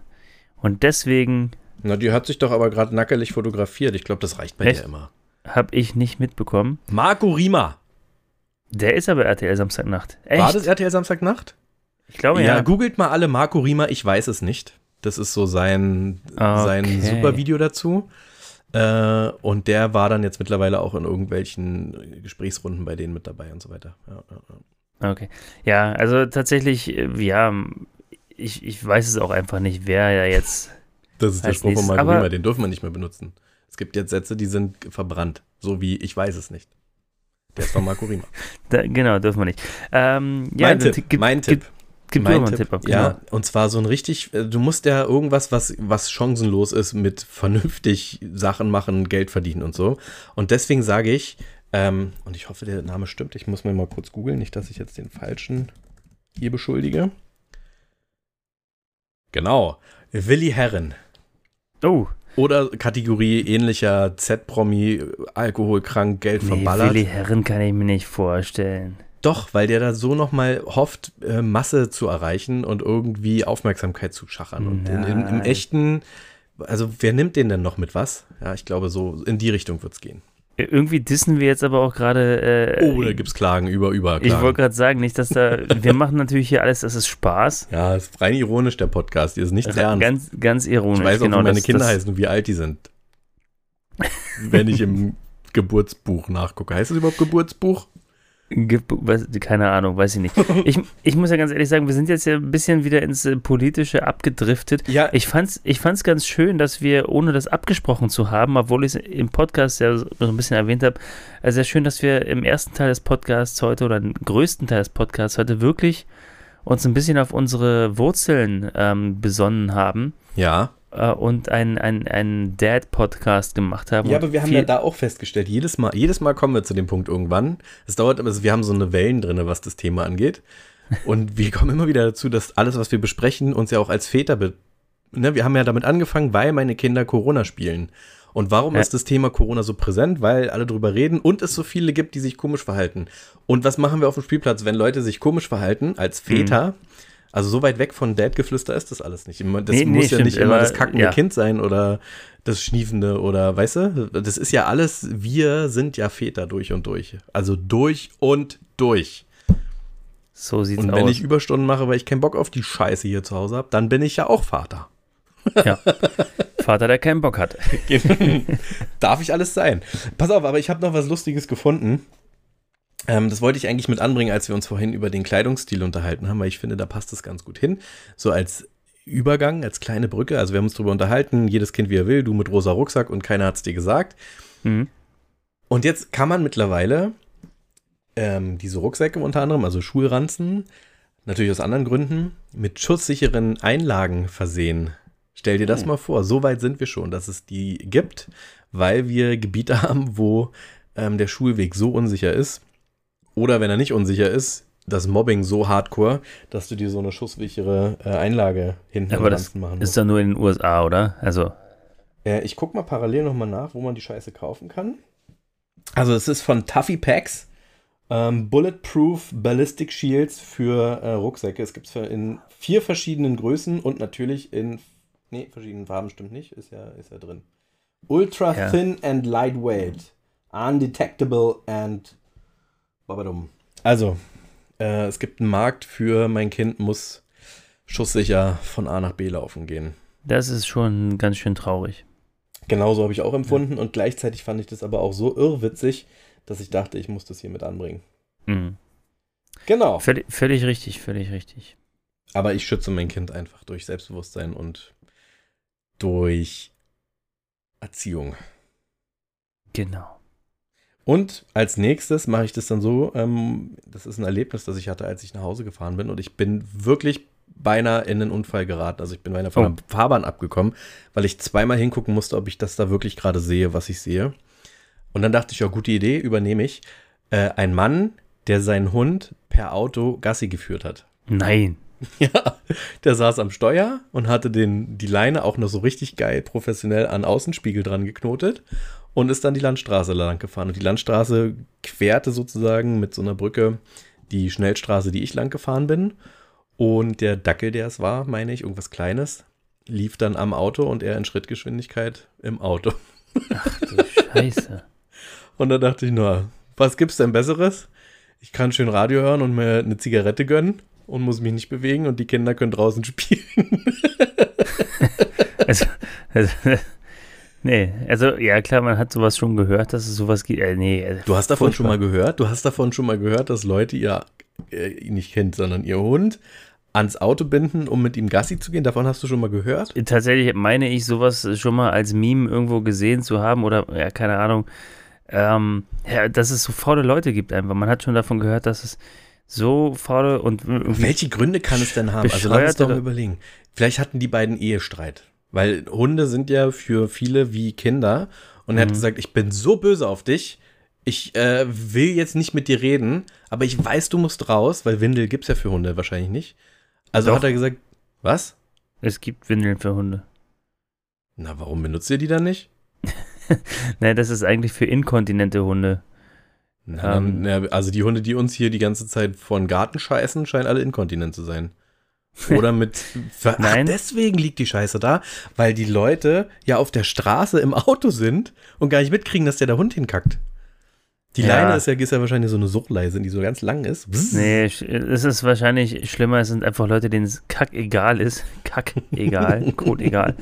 [SPEAKER 4] Und deswegen
[SPEAKER 3] Na, die hat sich doch aber gerade nackelig fotografiert. Ich glaube, das reicht bei
[SPEAKER 4] Echt?
[SPEAKER 3] dir immer.
[SPEAKER 4] habe ich nicht mitbekommen.
[SPEAKER 3] Marco Rima.
[SPEAKER 4] Der ist aber RTL Samstagnacht. Echt?
[SPEAKER 3] War das RTL Samstagnacht?
[SPEAKER 4] Ich glaube
[SPEAKER 3] ja,
[SPEAKER 4] ja.
[SPEAKER 3] googelt mal alle Marco Rima, ich weiß es nicht. Das ist so sein, sein
[SPEAKER 4] Okay.
[SPEAKER 3] super Video dazu. Äh, und der war dann jetzt mittlerweile auch in irgendwelchen Gesprächsrunden bei denen mit dabei und so weiter. Ja, ja, ja.
[SPEAKER 4] Okay. Ja, also tatsächlich, äh, ja, ich, ich weiß es auch einfach nicht, wer ja jetzt.
[SPEAKER 3] Das ist der Spruch von Marco Rima, den dürfen wir nicht mehr benutzen. Es gibt jetzt Sätze, die sind verbrannt. So wie ich weiß es nicht. Der ist von Marco Rima.
[SPEAKER 4] Da, genau, dürfen wir nicht. Ähm, ja,
[SPEAKER 3] mein Tipp,
[SPEAKER 4] gib,
[SPEAKER 3] mein
[SPEAKER 4] gib,
[SPEAKER 3] Tipp.
[SPEAKER 4] Gib du
[SPEAKER 3] mein Tipp,
[SPEAKER 4] Tipp ab.
[SPEAKER 3] Ja,
[SPEAKER 4] genau.
[SPEAKER 3] und zwar so ein richtig, äh, du musst ja irgendwas, was, was chancenlos ist, mit vernünftig Sachen machen, Geld verdienen und so. Und deswegen sage ich, ähm, und ich hoffe, der Name stimmt, ich muss mir mal kurz googeln, nicht, dass ich jetzt den falschen hier beschuldige. Genau, Willi Herren.
[SPEAKER 4] Oh,
[SPEAKER 3] Oder Kategorie ähnlicher Z-Promi, alkoholkrank, Geld
[SPEAKER 4] nee,
[SPEAKER 3] verballert.
[SPEAKER 4] Willi Herren kann ich mir nicht vorstellen.
[SPEAKER 3] Doch, weil der da so nochmal hofft, äh, Masse zu erreichen und irgendwie Aufmerksamkeit zu schachern. Und in, in, im echten, also wer nimmt den denn noch mit was? Ja, ich glaube, so in die Richtung wird es gehen.
[SPEAKER 4] Irgendwie dissen wir jetzt aber auch gerade. Äh,
[SPEAKER 3] Oh, da gibt es Klagen über, über
[SPEAKER 4] Ich wollte gerade sagen, nicht, dass da. wir machen natürlich hier alles, das ist Spaß.
[SPEAKER 3] ja, ist rein ironisch, der Podcast. Die ist nicht ernst.
[SPEAKER 4] Ganz, ganz ironisch.
[SPEAKER 3] ich weiß auch,
[SPEAKER 4] genau,
[SPEAKER 3] wie meine
[SPEAKER 4] das-
[SPEAKER 3] Kinder
[SPEAKER 4] das,
[SPEAKER 3] heißen und wie alt die sind. Wenn ich im Geburtsbuch nachgucke. Heißt es überhaupt Geburtsbuch?
[SPEAKER 4] Gibt- Keine Ahnung, weiß ich nicht. Ich, ich muss ja ganz ehrlich sagen, wir sind jetzt ja ein bisschen wieder ins äh, Politische abgedriftet.
[SPEAKER 3] Ja,
[SPEAKER 4] Ich fand's, ich fand's ganz schön, dass wir, ohne das abgesprochen zu haben, obwohl ich es im Podcast ja so ein bisschen erwähnt habe, also sehr schön, dass wir im ersten Teil des Podcasts heute oder im größten Teil des Podcasts heute wirklich uns ein bisschen auf unsere Wurzeln ähm, besonnen haben
[SPEAKER 3] Ja.
[SPEAKER 4] Äh, und einen ein Dad-Podcast gemacht haben.
[SPEAKER 3] Ja, aber wir haben ja da auch festgestellt, jedes Mal, jedes Mal kommen wir zu dem Punkt irgendwann. Es dauert, aber wir haben so eine Wellen drin, was das Thema angeht. Und wir kommen immer wieder dazu, dass alles, was wir besprechen, uns ja auch als Väter be ne, wir haben ja damit angefangen, weil meine Kinder Corona spielen. Und warum
[SPEAKER 4] Ja.
[SPEAKER 3] ist das Thema Corona so präsent? Weil alle drüber reden und es so viele gibt, die sich komisch verhalten. Und was machen wir auf dem Spielplatz, wenn Leute sich komisch verhalten als Väter? Also so weit weg von Dad-Geflüster ist das alles nicht. Immer- Das
[SPEAKER 4] Nee, nee,
[SPEAKER 3] muss ja
[SPEAKER 4] stimmt,
[SPEAKER 3] nicht immer
[SPEAKER 4] aber,
[SPEAKER 3] das kackende
[SPEAKER 4] ja.
[SPEAKER 3] Kind sein oder das Schniefende oder, weißt du? Das ist ja alles, wir sind ja Väter durch und durch. Also durch und durch.
[SPEAKER 4] so sieht's
[SPEAKER 3] Und wenn
[SPEAKER 4] aus.
[SPEAKER 3] ich Überstunden mache, weil ich keinen Bock auf die Scheiße hier zu Hause habe, dann bin ich ja auch Vater.
[SPEAKER 4] ja. Vater, der keinen Bock hat.
[SPEAKER 3] Darf ich alles sein. Pass auf, aber ich habe noch was Lustiges gefunden. Ähm, das wollte ich eigentlich mit anbringen, als wir uns vorhin über den Kleidungsstil unterhalten haben, weil ich finde, da passt es ganz gut hin. So als Übergang, als kleine Brücke. Also wir haben uns darüber unterhalten, jedes Kind wie er will, du mit rosa Rucksack und keiner hat es dir gesagt.
[SPEAKER 4] Mhm.
[SPEAKER 3] Und jetzt kann man mittlerweile ähm, diese Rucksäcke unter anderem, also Schulranzen, natürlich aus anderen Gründen, mit schutzsicheren Einlagen versehen. Stell dir das mal vor, so weit sind wir schon, dass es die gibt, weil wir Gebiete haben, wo ähm, der Schulweg so unsicher ist. Oder wenn er nicht unsicher ist, das Mobbing so hardcore, dass du dir so eine schusssichere äh, Einlage hinten
[SPEAKER 4] Aber das
[SPEAKER 3] machen
[SPEAKER 4] ist
[SPEAKER 3] musst.
[SPEAKER 4] doch nur in den USA, oder? Also,
[SPEAKER 3] Äh, ich guck mal parallel nochmal nach, wo man die Scheiße kaufen kann. Also es ist von Tuffy Packs. Ähm, Bulletproof Ballistic Shields für äh, Rucksäcke. Es gibt es in vier verschiedenen Größen und natürlich in, nee, verschiedenen Farben stimmt nicht, ist ja, ist ja drin. Ultra
[SPEAKER 4] Ja.
[SPEAKER 3] thin and lightweight. Undetectable and babadum. Also, äh, es gibt einen Markt für mein Kind muss schusssicher von A nach B laufen gehen.
[SPEAKER 4] das ist schon ganz schön traurig.
[SPEAKER 3] Genauso habe ich auch empfunden und gleichzeitig fand ich das aber auch so irrwitzig, dass ich dachte, ich muss das hier mit anbringen.
[SPEAKER 4] Mhm.
[SPEAKER 3] Genau.
[SPEAKER 4] Völlig, völlig richtig, völlig richtig.
[SPEAKER 3] Aber ich schütze mein Kind einfach durch Selbstbewusstsein und durch Erziehung.
[SPEAKER 4] Genau.
[SPEAKER 3] Und als nächstes mache ich das dann so, ähm, das ist ein Erlebnis, das ich hatte, als ich nach Hause gefahren bin und ich bin wirklich beinahe in einen Unfall geraten. Also ich bin beinahe von
[SPEAKER 4] Oh.
[SPEAKER 3] der Fahrbahn abgekommen, weil ich zweimal hingucken musste, ob ich das da wirklich gerade sehe, was ich sehe. Und dann dachte ich, ja, gute Idee, übernehme ich. Äh, ein Mann, der seinen Hund per Auto Gassi geführt hat.
[SPEAKER 4] Nein.
[SPEAKER 3] Ja, der saß am Steuer und hatte den, die Leine auch noch so richtig geil professionell an Außenspiegel dran geknotet und ist dann die Landstraße lang gefahren. Und die Landstraße querte sozusagen mit so einer Brücke die Schnellstraße, die ich lang gefahren bin. Und der Dackel, der es war, meine ich, irgendwas Kleines, lief dann am Auto und er in Schrittgeschwindigkeit im Auto.
[SPEAKER 4] Du Scheiße.
[SPEAKER 3] Und da dachte ich, na, was gibt's denn Besseres? Ich kann schön Radio hören und mir eine Zigarette gönnen und muss mich nicht bewegen und die Kinder können draußen spielen.
[SPEAKER 4] Also, also, nee, also, ja, klar, man hat sowas schon gehört, dass es sowas gibt. Äh, nee, äh,
[SPEAKER 3] Du hast davon
[SPEAKER 4] furchtbar.
[SPEAKER 3] schon mal gehört? Du hast davon schon mal gehört, dass Leute ihr, äh, nicht Kind, sondern ihr Hund ans Auto binden, um mit ihm Gassi zu gehen? Davon hast du schon mal gehört?
[SPEAKER 4] Tatsächlich meine ich, sowas schon mal als Meme irgendwo gesehen zu haben oder, ja, keine Ahnung, ähm, ja, dass es so faule Leute gibt einfach. Man hat schon davon gehört, dass es so faule und
[SPEAKER 3] Welche Gründe kann es denn haben? Also lass uns doch mal überlegen. Vielleicht hatten die beiden Ehestreit. Weil Hunde sind ja für viele wie Kinder. Und er hat
[SPEAKER 4] Mhm.
[SPEAKER 3] gesagt, ich bin so böse auf dich. Ich äh, will jetzt nicht mit dir reden, aber ich weiß, du musst raus, weil Windel gibt es ja für Hunde wahrscheinlich nicht. Also
[SPEAKER 4] Doch.
[SPEAKER 3] hat er gesagt, was?
[SPEAKER 4] es gibt Windeln für Hunde.
[SPEAKER 3] Na, warum benutzt ihr die dann nicht?
[SPEAKER 4] Nein, das ist eigentlich für inkontinente Hunde.
[SPEAKER 3] Na,
[SPEAKER 4] Ähm.
[SPEAKER 3] na, also die Hunde, die uns hier die ganze Zeit vor den Garten scheißen, scheinen alle inkontinent zu sein. Oder mit. Ach,
[SPEAKER 4] Nein.
[SPEAKER 3] deswegen liegt die Scheiße da, weil die Leute ja auf der Straße im Auto sind und gar nicht mitkriegen, dass der der Hund hinkackt. Die
[SPEAKER 4] Ja.
[SPEAKER 3] Leine ist ja, ist ja wahrscheinlich so eine Suchtleise, die so ganz lang ist. Bzzz.
[SPEAKER 4] Nee, es ist wahrscheinlich schlimmer, es sind einfach Leute, denen es kack egal ist. Kack egal, Kot egal.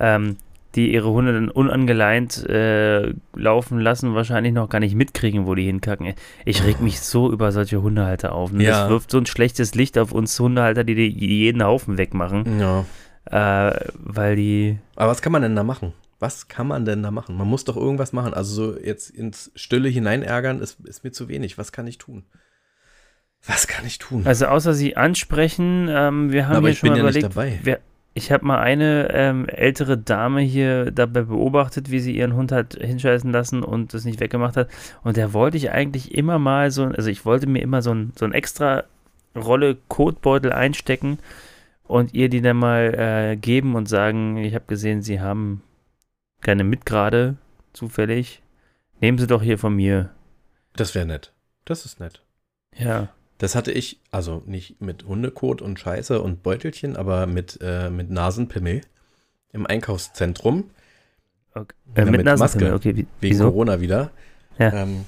[SPEAKER 4] Ähm, die ihre Hunde dann unangeleint äh, laufen lassen, wahrscheinlich noch gar nicht mitkriegen, wo die hinkacken. Ich reg mich so über solche Hundehalter auf. Ne?
[SPEAKER 3] Ja.
[SPEAKER 4] Das wirft so ein schlechtes Licht auf uns Hundehalter, die, die jeden Haufen wegmachen,
[SPEAKER 3] Ja.
[SPEAKER 4] äh, weil die.
[SPEAKER 3] Aber was kann man denn da machen? Was kann man denn da machen? Man muss doch irgendwas machen. Also so jetzt ins Stille hineinärgern ist, ist mir zu wenig. Was kann ich tun? Was kann ich tun?
[SPEAKER 4] Also außer sie ansprechen, ähm, wir haben
[SPEAKER 3] Aber
[SPEAKER 4] hier
[SPEAKER 3] ich
[SPEAKER 4] schon
[SPEAKER 3] bin
[SPEAKER 4] mal
[SPEAKER 3] ja nicht
[SPEAKER 4] überlegt,
[SPEAKER 3] dabei.
[SPEAKER 4] Wer, ich habe mal eine ähm, ältere Dame hier dabei beobachtet, wie sie ihren Hund hat hinscheißen lassen und das nicht weggemacht hat. Und da wollte ich eigentlich immer mal so, also ich wollte mir immer so ein, so ein extra Rolle Kotbeutel einstecken und ihr die dann mal äh, geben und sagen, ich habe gesehen, sie haben keine mit gerade, zufällig. Nehmen Sie doch hier von mir.
[SPEAKER 3] Das wäre nett. Das ist nett.
[SPEAKER 4] Ja.
[SPEAKER 3] Das hatte ich, also nicht mit Hundekot und Scheiße und Beutelchen, aber mit, äh, mit Nasenpimmel im Einkaufszentrum.
[SPEAKER 4] Okay. Äh, mit
[SPEAKER 3] mit Maske.
[SPEAKER 4] okay. Wie,
[SPEAKER 3] Wegen
[SPEAKER 4] wieso?
[SPEAKER 3] Corona wieder.
[SPEAKER 4] Ja.
[SPEAKER 3] Ähm,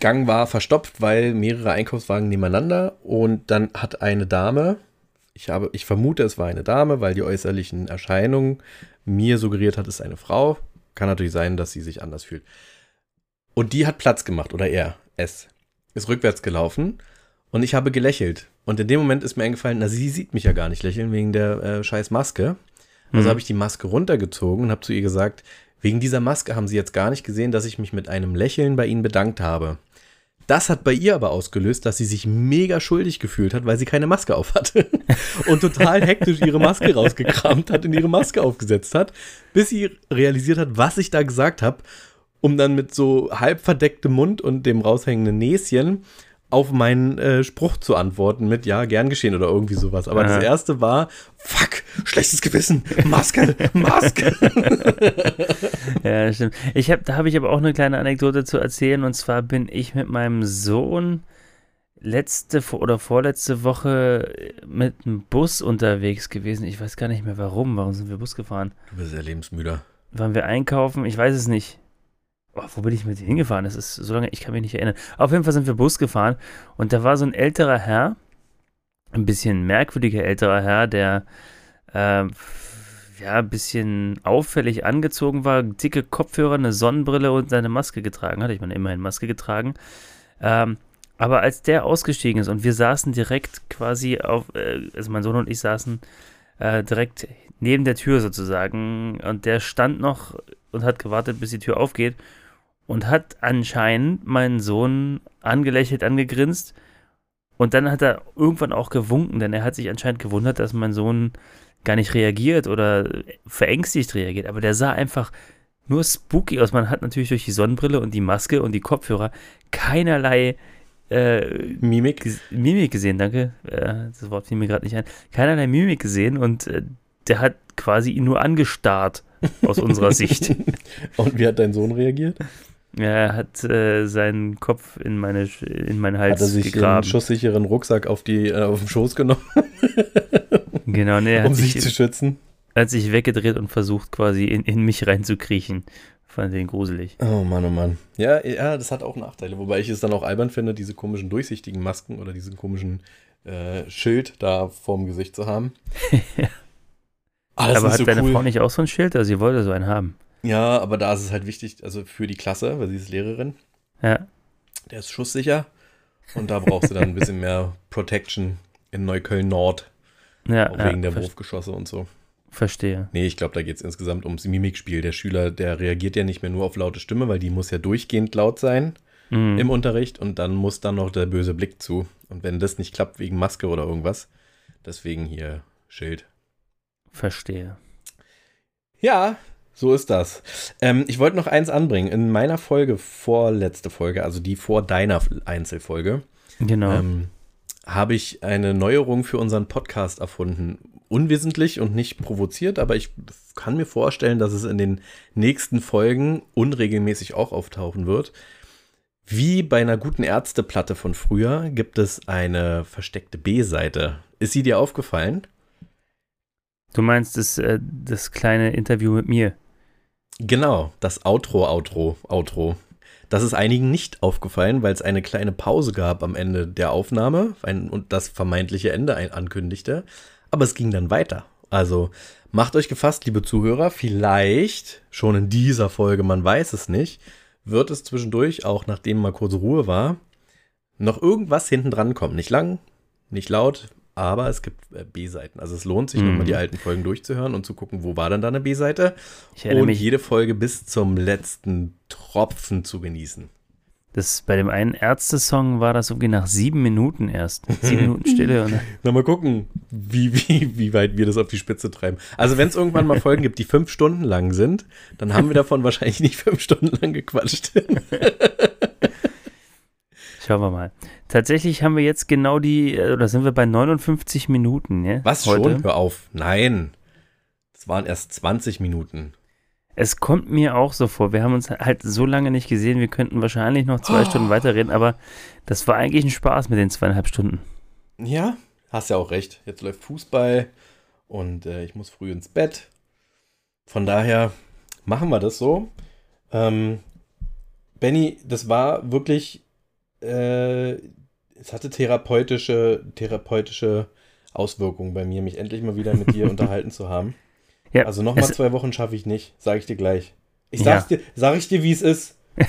[SPEAKER 3] Gang war verstopft, weil mehrere Einkaufswagen nebeneinander und dann hat eine Dame, ich habe, ich vermute, es war eine Dame, weil die äußerlichen Erscheinungen mir suggeriert hat, es ist eine Frau. Kann natürlich sein, dass sie sich anders fühlt. Und die hat Platz gemacht, oder er, es, ist rückwärts gelaufen und ich habe gelächelt. Und in dem Moment ist mir eingefallen, na, sie sieht mich ja gar nicht lächeln wegen der äh, scheiß Maske. Also
[SPEAKER 4] Mhm.
[SPEAKER 3] habe ich die Maske runtergezogen und habe zu ihr gesagt, wegen dieser Maske haben sie jetzt gar nicht gesehen, dass ich mich mit einem Lächeln bei ihnen bedankt habe. Das hat bei ihr aber ausgelöst, dass sie sich mega schuldig gefühlt hat, weil sie keine Maske auf hatte. Und total hektisch ihre Maske rausgekramt hat und ihre Maske aufgesetzt hat, bis sie realisiert hat, was ich da gesagt habe, um dann mit so halb verdecktem Mund und dem raushängenden Näschen auf meinen äh, Spruch zu antworten mit ja, gern geschehen oder irgendwie sowas. Aber
[SPEAKER 4] Aha.
[SPEAKER 3] das erste war, fuck, schlechtes Gewissen, Maske, Maske.
[SPEAKER 4] Ja, stimmt. Ich hab, da habe ich aber auch eine kleine Anekdote zu erzählen. Und zwar bin ich mit meinem Sohn letzte oder vorletzte Woche mit dem Bus unterwegs gewesen. Ich weiß gar nicht mehr warum. Warum sind wir Bus gefahren?
[SPEAKER 3] Du bist ja lebensmüder.
[SPEAKER 4] Waren wir einkaufen? Ich weiß es nicht. Oh, wo bin ich mit hingefahren? Das ist so lange, ich kann mich nicht erinnern. Auf jeden Fall sind wir Bus gefahren und da war so ein älterer Herr, ein bisschen merkwürdiger älterer Herr, der äh, ja ein bisschen auffällig angezogen war, dicke Kopfhörer, eine Sonnenbrille und seine Maske getragen hat. Ich meine, immerhin Maske getragen. Ähm, aber als der ausgestiegen ist und wir saßen direkt quasi auf, äh, also mein Sohn und ich saßen äh, direkt neben der Tür sozusagen und der stand noch und hat gewartet, bis die Tür aufgeht und hat anscheinend meinen Sohn angelächelt, angegrinst und dann hat er irgendwann auch gewunken, denn er hat sich anscheinend gewundert, dass mein Sohn gar nicht reagiert oder verängstigt reagiert, aber der sah einfach nur spooky aus. Man hat natürlich durch die Sonnenbrille und die Maske und die Kopfhörer keinerlei äh,
[SPEAKER 3] Mimik.
[SPEAKER 4] Mimik gesehen, danke. Äh, das Wort fiel mir gerade nicht ein. Keinerlei Mimik gesehen und äh, der hat quasi ihn nur angestarrt aus unserer Sicht.
[SPEAKER 3] Und wie hat dein Sohn reagiert?
[SPEAKER 4] Er hat äh, seinen Kopf in, meine, in meinen Hals
[SPEAKER 3] Hat er sich den
[SPEAKER 4] gegraben.
[SPEAKER 3] schusssicheren Rucksack auf, die, äh, auf den Schoß genommen,
[SPEAKER 4] Genau, nee, er
[SPEAKER 3] um
[SPEAKER 4] hat
[SPEAKER 3] sich
[SPEAKER 4] sich,
[SPEAKER 3] zu schützen?
[SPEAKER 4] hat sich weggedreht und versucht quasi in, in mich reinzukriechen. Fand den gruselig.
[SPEAKER 3] Oh Mann, oh Mann. Ja, ja, das hat auch Nachteile. Wobei ich es dann auch albern finde, diese komischen durchsichtigen Masken oder diesen komischen äh, Schild da vorm Gesicht zu haben. Ah, das
[SPEAKER 4] Aber hat
[SPEAKER 3] so
[SPEAKER 4] deine
[SPEAKER 3] cool.
[SPEAKER 4] Frau nicht auch so ein Schild? Also sie wollte so einen haben.
[SPEAKER 3] Ja, aber da ist es halt wichtig, also für die Klasse, weil sie ist Lehrerin,
[SPEAKER 4] Ja,
[SPEAKER 3] der ist schusssicher. Und da brauchst du dann ein bisschen mehr Protection in Neukölln Nord,
[SPEAKER 4] ja,
[SPEAKER 3] auch
[SPEAKER 4] ja
[SPEAKER 3] wegen der Wurfgeschosse und so.
[SPEAKER 4] verstehe.
[SPEAKER 3] Nee, ich glaube, da geht es insgesamt ums Mimikspiel. Der Schüler, der reagiert ja nicht mehr nur auf laute Stimme, weil die muss ja durchgehend laut sein
[SPEAKER 4] Mhm.
[SPEAKER 3] im Unterricht und dann muss dann noch der böse Blick zu. Und wenn das nicht klappt wegen Maske oder irgendwas, deswegen hier Schild.
[SPEAKER 4] Verstehe.
[SPEAKER 3] Ja, so ist das. Ähm, ich wollte noch eins anbringen. In meiner Folge, vorletzte Folge, also die vor deiner Einzelfolge,
[SPEAKER 4] Genau.
[SPEAKER 3] ähm, habe ich eine Neuerung für unseren Podcast erfunden. Unwissentlich und nicht provoziert, aber ich kann mir vorstellen, dass es in den nächsten Folgen unregelmäßig auch auftauchen wird. Wie bei einer guten Ärzteplatte von früher gibt es eine versteckte B-Seite. Ist sie dir aufgefallen?
[SPEAKER 4] Du meinst das, äh, das kleine Interview mit mir?
[SPEAKER 3] Genau, das Outro, Outro, Outro. Das ist einigen nicht aufgefallen, weil es eine kleine Pause gab am Ende der Aufnahme ein, und das vermeintliche Ende ankündigte. Aber es ging dann weiter. Also macht euch gefasst, liebe Zuhörer, vielleicht schon in dieser Folge, man weiß es nicht, wird es zwischendurch, auch nachdem mal kurze Ruhe war, noch irgendwas hinten dran kommen. Nicht lang, nicht laut, aber es gibt äh, B-Seiten. Also es lohnt sich,
[SPEAKER 4] Mhm.
[SPEAKER 3] nochmal die alten Folgen durchzuhören und zu gucken, wo war denn da eine B-Seite und jede Folge bis zum letzten Tropfen zu genießen.
[SPEAKER 4] Das, bei dem einen Ärzte-Song war das irgendwie nach sieben Minuten erst. Sieben Minuten Stille. Und,
[SPEAKER 3] Na, mal gucken, wie, wie, wie weit wir das auf die Spitze treiben. Also, wenn es irgendwann mal Folgen gibt, die fünf Stunden lang sind, dann haben wir davon wahrscheinlich nicht fünf Stunden lang gequatscht.
[SPEAKER 4] schauen wir mal. Tatsächlich haben wir jetzt genau die, äh, oder sind wir bei 59 Minuten, ja?
[SPEAKER 3] Was
[SPEAKER 4] heute.
[SPEAKER 3] schon? Hör auf. Nein. Es waren erst 20 Minuten.
[SPEAKER 4] Es kommt mir auch so vor. Wir haben uns halt so lange nicht gesehen, wir könnten wahrscheinlich noch zwei
[SPEAKER 3] Oh.
[SPEAKER 4] Stunden weiterreden, aber das war eigentlich ein Spaß mit den zweieinhalb Stunden.
[SPEAKER 3] Ja, hast ja auch recht. Jetzt läuft Fußball und äh, ich muss früh ins Bett. Von daher machen wir das so. Ähm, Benny, das war wirklich, äh, es hatte therapeutische, therapeutische Auswirkungen bei mir, mich endlich mal wieder mit dir unterhalten zu haben.
[SPEAKER 4] Ja,
[SPEAKER 3] Also nochmal
[SPEAKER 4] es-
[SPEAKER 3] zwei Wochen schaffe ich nicht, sage ich dir gleich. Ich
[SPEAKER 4] Ja.
[SPEAKER 3] sag's dir, sag ich dir, wie es ist.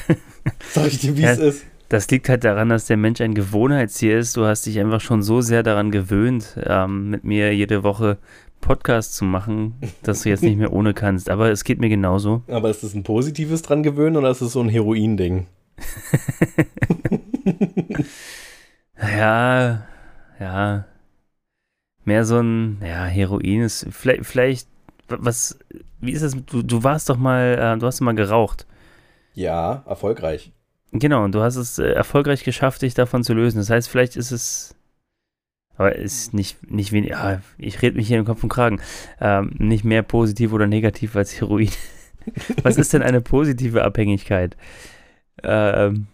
[SPEAKER 3] Sag ich dir, wie
[SPEAKER 4] Ja.
[SPEAKER 3] es ist.
[SPEAKER 4] Das liegt halt daran, dass der Mensch ein Gewohnheitstier ist. Du hast dich einfach schon so sehr daran gewöhnt, ähm, mit mir jede Woche Podcast zu machen, dass du jetzt nicht mehr ohne kannst. Aber es geht mir genauso.
[SPEAKER 3] Aber ist das ein positives dran gewöhnen oder ist das so ein Heroin-Ding?
[SPEAKER 4] Ja, ja. Mehr so ein, ja, Heroin ist vielleicht, vielleicht was, wie ist das? Du, du warst doch mal, äh, du hast mal geraucht.
[SPEAKER 3] Ja, erfolgreich.
[SPEAKER 4] Genau, und du hast es äh, erfolgreich geschafft, dich davon zu lösen. Das heißt, vielleicht ist es, aber ist nicht, nicht wenig, ja, ich rede mich hier im Kopf und Kragen, ähm, nicht mehr positiv oder negativ als Heroin. Was ist denn eine positive Abhängigkeit? Ähm,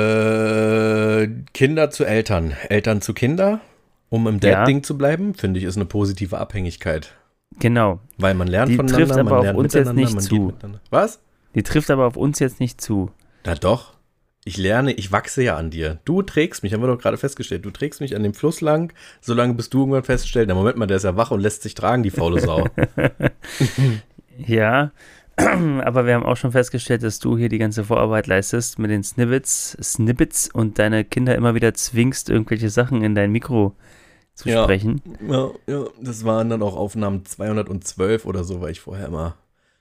[SPEAKER 3] Äh, Kinder zu Eltern, Eltern zu Kinder, um im
[SPEAKER 4] Ja.
[SPEAKER 3] Dad-Ding zu bleiben, finde ich, ist eine positive Abhängigkeit.
[SPEAKER 4] genau,
[SPEAKER 3] Weil man lernt
[SPEAKER 4] Die
[SPEAKER 3] voneinander,
[SPEAKER 4] trifft aber
[SPEAKER 3] man
[SPEAKER 4] auf
[SPEAKER 3] lernt
[SPEAKER 4] uns jetzt nicht
[SPEAKER 3] man
[SPEAKER 4] zu.
[SPEAKER 3] geht miteinander. Was?
[SPEAKER 4] die trifft aber auf uns jetzt nicht zu.
[SPEAKER 3] Na doch. Ich lerne, ich wachse ja an dir. Du trägst mich, haben wir doch gerade festgestellt. Du trägst mich an dem Fluss lang, solange bis du irgendwann feststellst, na Moment mal, der ist ja wach und lässt sich tragen, die faule Sau.
[SPEAKER 4] Ja, aber wir haben auch schon festgestellt, dass du hier die ganze Vorarbeit leistest mit den Snippets, Snippets und deine Kinder immer wieder zwingst, irgendwelche Sachen in dein Mikro zu
[SPEAKER 3] Ja.
[SPEAKER 4] sprechen.
[SPEAKER 3] ja, ja, das waren dann auch Aufnahmen 212 oder so, weil ich vorher immer.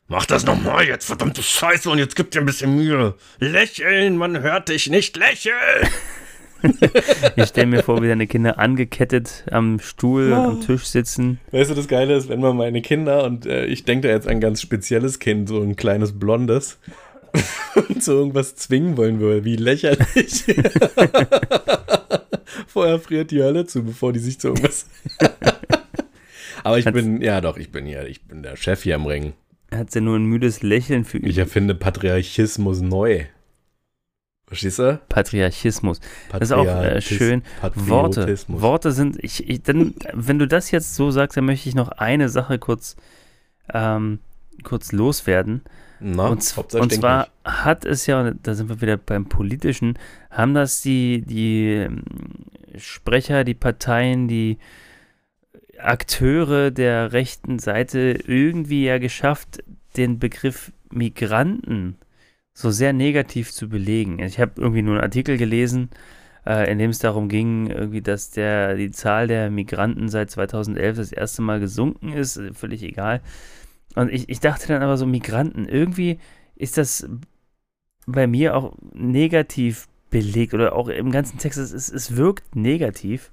[SPEAKER 3] Mach das nochmal jetzt, verdammte Scheiße, und jetzt gib dir ein bisschen Mühe. Lächeln, man hört dich nicht lächeln.
[SPEAKER 4] Ich stelle mir vor, wie deine Kinder angekettet am Stuhl,
[SPEAKER 3] Ja.
[SPEAKER 4] am Tisch sitzen.
[SPEAKER 3] Weißt du, das Geile ist, wenn man meine Kinder, und äh, ich denke da jetzt an ein ganz spezielles Kind, so ein kleines Blondes, und zu irgendwas zwingen wollen würde, wie lächerlich. Vorher friert die Hölle zu, bevor die sich zu irgendwas. Aber ich
[SPEAKER 4] Kannst-
[SPEAKER 3] bin, ja doch, ich bin ja, ich bin der Chef hier im Ring.
[SPEAKER 4] Hat sie nur ein müdes Lächeln für
[SPEAKER 3] Ich erfinde Patriarchismus neu. Verstehst du?
[SPEAKER 4] Patriarchismus. Das ist auch äh, schön. Worte. Worte sind, ich, ich, dann, wenn du das jetzt so sagst, dann möchte ich noch eine Sache kurz, ähm, kurz loswerden.
[SPEAKER 3] Na,
[SPEAKER 4] und, und zwar hat es ja, und da sind wir wieder beim Politischen, haben das die, die ähm, Sprecher, die Parteien, die Akteure der rechten Seite irgendwie ja geschafft, den Begriff Migranten so sehr negativ zu belegen. Ich habe irgendwie nur einen Artikel gelesen, äh, in dem es darum ging, irgendwie, dass der, die Zahl der Migranten seit 2011 das erste Mal gesunken ist, äh, völlig egal. Und ich, ich dachte dann aber so, Migranten, irgendwie ist das bei mir auch negativ belegt oder auch im ganzen Text, es, es, es wirkt negativ.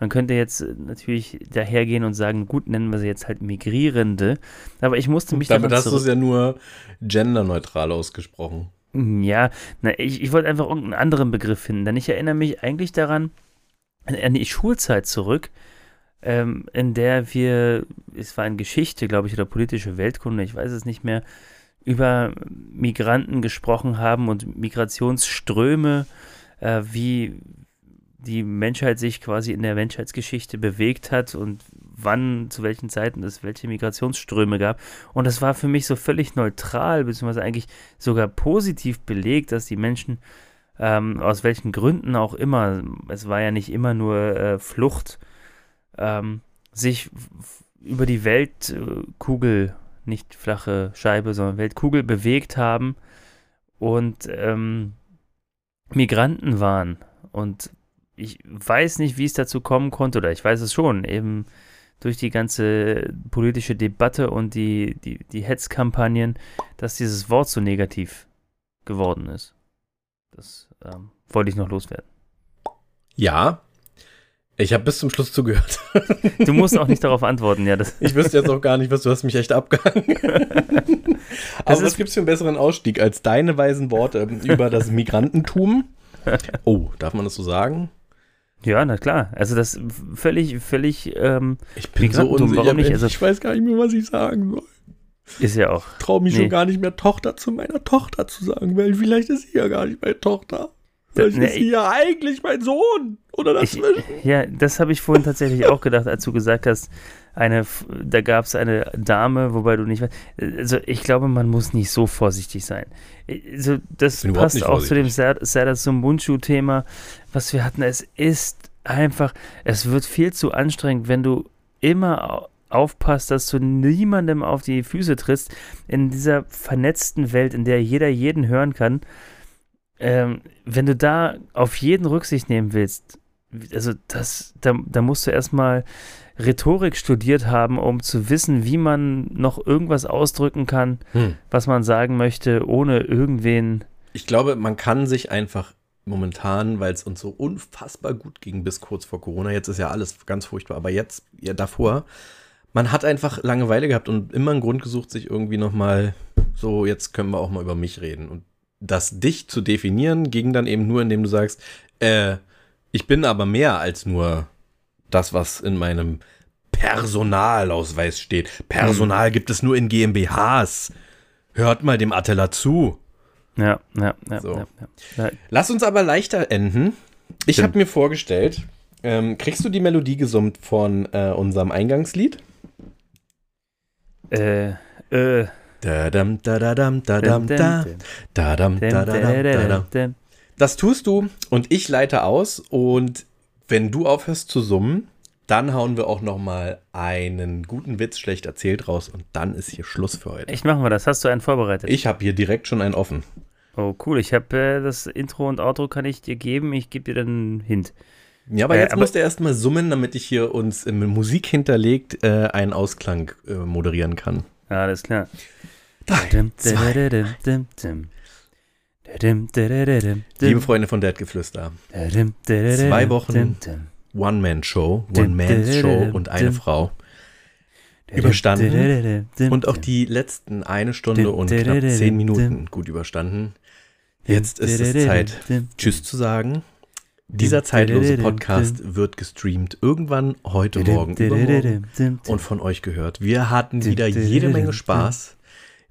[SPEAKER 4] Man könnte jetzt äh, natürlich dahergehen und sagen, gut, nennen wir sie jetzt halt Migrierende. Aber ich musste mich
[SPEAKER 3] Damit hast du es ja nur genderneutral ausgesprochen.
[SPEAKER 4] Mm, Ja, na, ich, ich wollte einfach irgendeinen anderen Begriff finden, denn ich erinnere mich eigentlich daran, an- an die Schulzeit zurück, ähm, in der wir, es war in Geschichte, glaube ich, oder politische Weltkunde, ich weiß es nicht mehr, über Migranten gesprochen haben und Migrationsströme, äh, wie die Menschheit sich quasi in der Menschheitsgeschichte bewegt hat und wann, zu welchen Zeiten es welche Migrationsströme gab. Und das war für mich so völlig neutral, beziehungsweise eigentlich sogar positiv belegt, dass die Menschen ähm, aus welchen Gründen auch immer, es war ja nicht immer nur äh, Flucht, ähm, sich über die Weltkugel, nicht flache Scheibe, sondern Weltkugel bewegt haben und ähm, Migranten waren. Und ich weiß nicht, wie es dazu kommen konnte, oder ich weiß es schon, eben durch die ganze politische Debatte und die, die, die Hetzkampagnen, dass dieses Wort so negativ geworden ist. Das ähm, wollte ich noch loswerden.
[SPEAKER 3] Ja. Ich habe bis zum Schluss zugehört.
[SPEAKER 4] Du musst auch nicht darauf antworten, ja.
[SPEAKER 3] Ich wüsste jetzt auch gar nicht, was du hast mich echt abgehangen. Aber was gibt's für einen besseren Ausstieg als deine weisen Worte über das Migrantentum? Oh, darf man das so sagen?
[SPEAKER 4] Ja, na klar. Also das völlig, völlig ähm,
[SPEAKER 3] Ich bin so unsicher.
[SPEAKER 4] warum nicht? Also-
[SPEAKER 3] ich weiß gar nicht mehr, was ich sagen soll.
[SPEAKER 4] ist ja auch.
[SPEAKER 3] Traue mich
[SPEAKER 4] Nee.
[SPEAKER 3] schon gar nicht mehr, Tochter zu meiner Tochter zu sagen, weil vielleicht ist sie ja gar nicht meine Tochter. Vielleicht
[SPEAKER 4] Nee,
[SPEAKER 3] ist sie ja eigentlich mein Sohn. Oder
[SPEAKER 4] Ich,
[SPEAKER 3] dazwischen.
[SPEAKER 4] ja, das habe ich vorhin tatsächlich auch gedacht, als du gesagt hast, eine, da gab es eine Dame, wobei du nicht weißt. Also ich glaube, man muss nicht so vorsichtig sein. Also das passt auch zu dem Sada Sumbunchu-Thema, was wir hatten. Es ist einfach, es wird viel zu anstrengend, wenn du immer au- aufpasst, dass du niemandem auf die Füße trittst in dieser vernetzten Welt, in der jeder jeden hören kann. Ähm, wenn du da auf jeden Rücksicht nehmen willst, also das, da, da musst du erstmal Rhetorik studiert haben, um zu wissen, wie man noch irgendwas ausdrücken kann,
[SPEAKER 3] Hm.
[SPEAKER 4] was man sagen möchte, ohne irgendwen.
[SPEAKER 3] Ich glaube, man kann sich einfach momentan, weil es uns so unfassbar gut ging bis kurz vor Corona, jetzt ist ja alles ganz furchtbar, aber jetzt, ja davor, man hat einfach Langeweile gehabt und immer einen Grund gesucht, sich irgendwie nochmal so, jetzt können wir auch mal über mich reden. Und das dich zu definieren, ging dann eben nur, indem du sagst, äh, ich bin aber mehr als nur das, was in meinem Personalausweis steht. Personal gibt es nur in GmbHs. Hört mal dem Attila zu.
[SPEAKER 4] Ja, ja, ja.
[SPEAKER 3] So.
[SPEAKER 4] ja, ja.
[SPEAKER 3] Lass uns aber leichter enden. Ich habe mir vorgestellt, ähm, kriegst du die Melodie gesummt von äh, unserem Eingangslied?
[SPEAKER 4] äh, äh.
[SPEAKER 3] Das tust du und ich leite aus und wenn du aufhörst zu summen, dann hauen wir auch noch mal einen guten Witz schlecht erzählt raus und dann ist hier Schluss für heute.
[SPEAKER 4] Echt machen wir das. Hast du einen vorbereitet?
[SPEAKER 3] Ich habe hier direkt schon einen offen.
[SPEAKER 4] Oh, cool. Ich habe äh, das Intro und Outro kann ich dir geben. Ich gebe dir dann einen Hint.
[SPEAKER 3] Ja, aber
[SPEAKER 4] Äh,
[SPEAKER 3] jetzt
[SPEAKER 4] aber-
[SPEAKER 3] musst du erstmal summen, damit ich hier uns mit Musik hinterlegt äh, einen Ausklang äh, moderieren kann.
[SPEAKER 4] Alles klar.
[SPEAKER 3] Drei, zwei. Liebe Freunde von Deadgeflüster, Zwei Wochen One-Man-Show, One-Man-Show und eine Frau. Überstanden. Und auch die letzten eine Stunde und knapp zehn Minuten gut überstanden. Jetzt ist es Zeit, Tschüss zu sagen. Dieser zeitlose Podcast wird gestreamt irgendwann heute Morgen, übermorgen und von euch gehört. Wir hatten wieder jede Menge Spaß.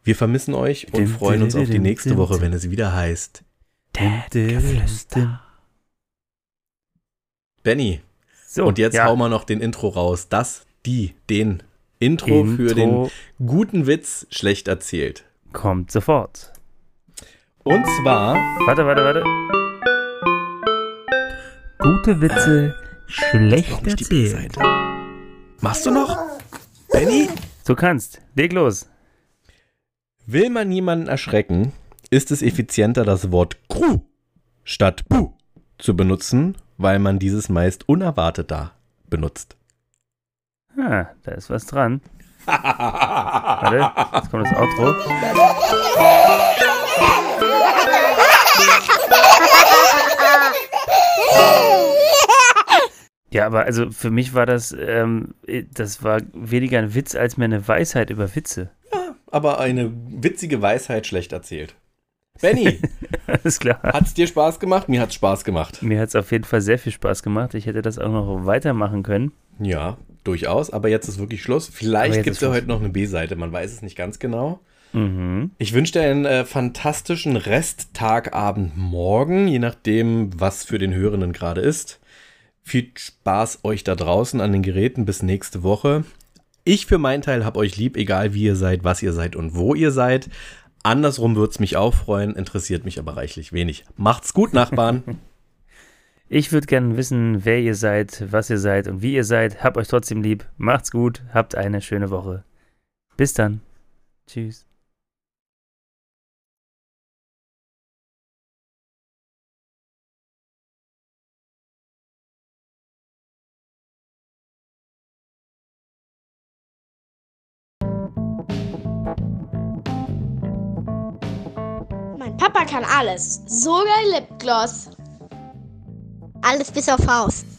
[SPEAKER 3] Wir vermissen euch und freuen uns auf die nächste Woche, wenn es wieder heißt Benny.
[SPEAKER 4] So,
[SPEAKER 3] Und jetzt
[SPEAKER 4] ja.
[SPEAKER 3] hauen wir noch den Intro raus. Das, die, den Intro, für den
[SPEAKER 4] Intro
[SPEAKER 3] guten Witz schlecht erzählt.
[SPEAKER 4] kommt sofort.
[SPEAKER 3] Und zwar,
[SPEAKER 4] Warte, warte, warte. Gute Witze schlecht
[SPEAKER 3] B-Seite? Machst du noch? Benny?
[SPEAKER 4] Du kannst. Leg los.
[SPEAKER 3] Will man niemanden erschrecken, ist es effizienter, das Wort Kru statt Bu zu benutzen, weil man dieses meist unerwartet da benutzt.
[SPEAKER 4] Ah, da ist was dran. Warte, jetzt kommt das Outro. Ja, aber also für mich war das, ähm, das war weniger ein Witz als mehr eine Weisheit über Witze.
[SPEAKER 3] Aber eine witzige Weisheit schlecht erzählt. Benny,
[SPEAKER 4] Alles klar.
[SPEAKER 3] hat's dir Spaß gemacht? Mir hat's Spaß gemacht.
[SPEAKER 4] Mir hat es auf jeden Fall sehr viel Spaß gemacht. Ich hätte das auch noch weitermachen können.
[SPEAKER 3] Ja, durchaus. Aber jetzt ist wirklich Schluss. Vielleicht gibt es ja heute noch eine B-Seite. Man weiß es nicht ganz genau.
[SPEAKER 4] Mhm.
[SPEAKER 3] Ich wünsche dir einen äh, fantastischen Resttagabend morgen, je nachdem, was für den Hörenden gerade ist. Viel Spaß euch da draußen an den Geräten. Bis nächste Woche. Ich für meinen Teil habe euch lieb, egal wie ihr seid, was ihr seid und wo ihr seid. Andersrum würde es mich auch freuen, interessiert mich aber reichlich wenig. Macht's gut, Nachbarn.
[SPEAKER 4] Ich würde gerne wissen, wer ihr seid, was ihr seid und wie ihr seid. Habt euch trotzdem lieb. Macht's gut. Habt eine schöne Woche. Bis dann. Tschüss.
[SPEAKER 5] Papa kann alles, sogar Lipgloss.
[SPEAKER 1] Alles bis auf Faust.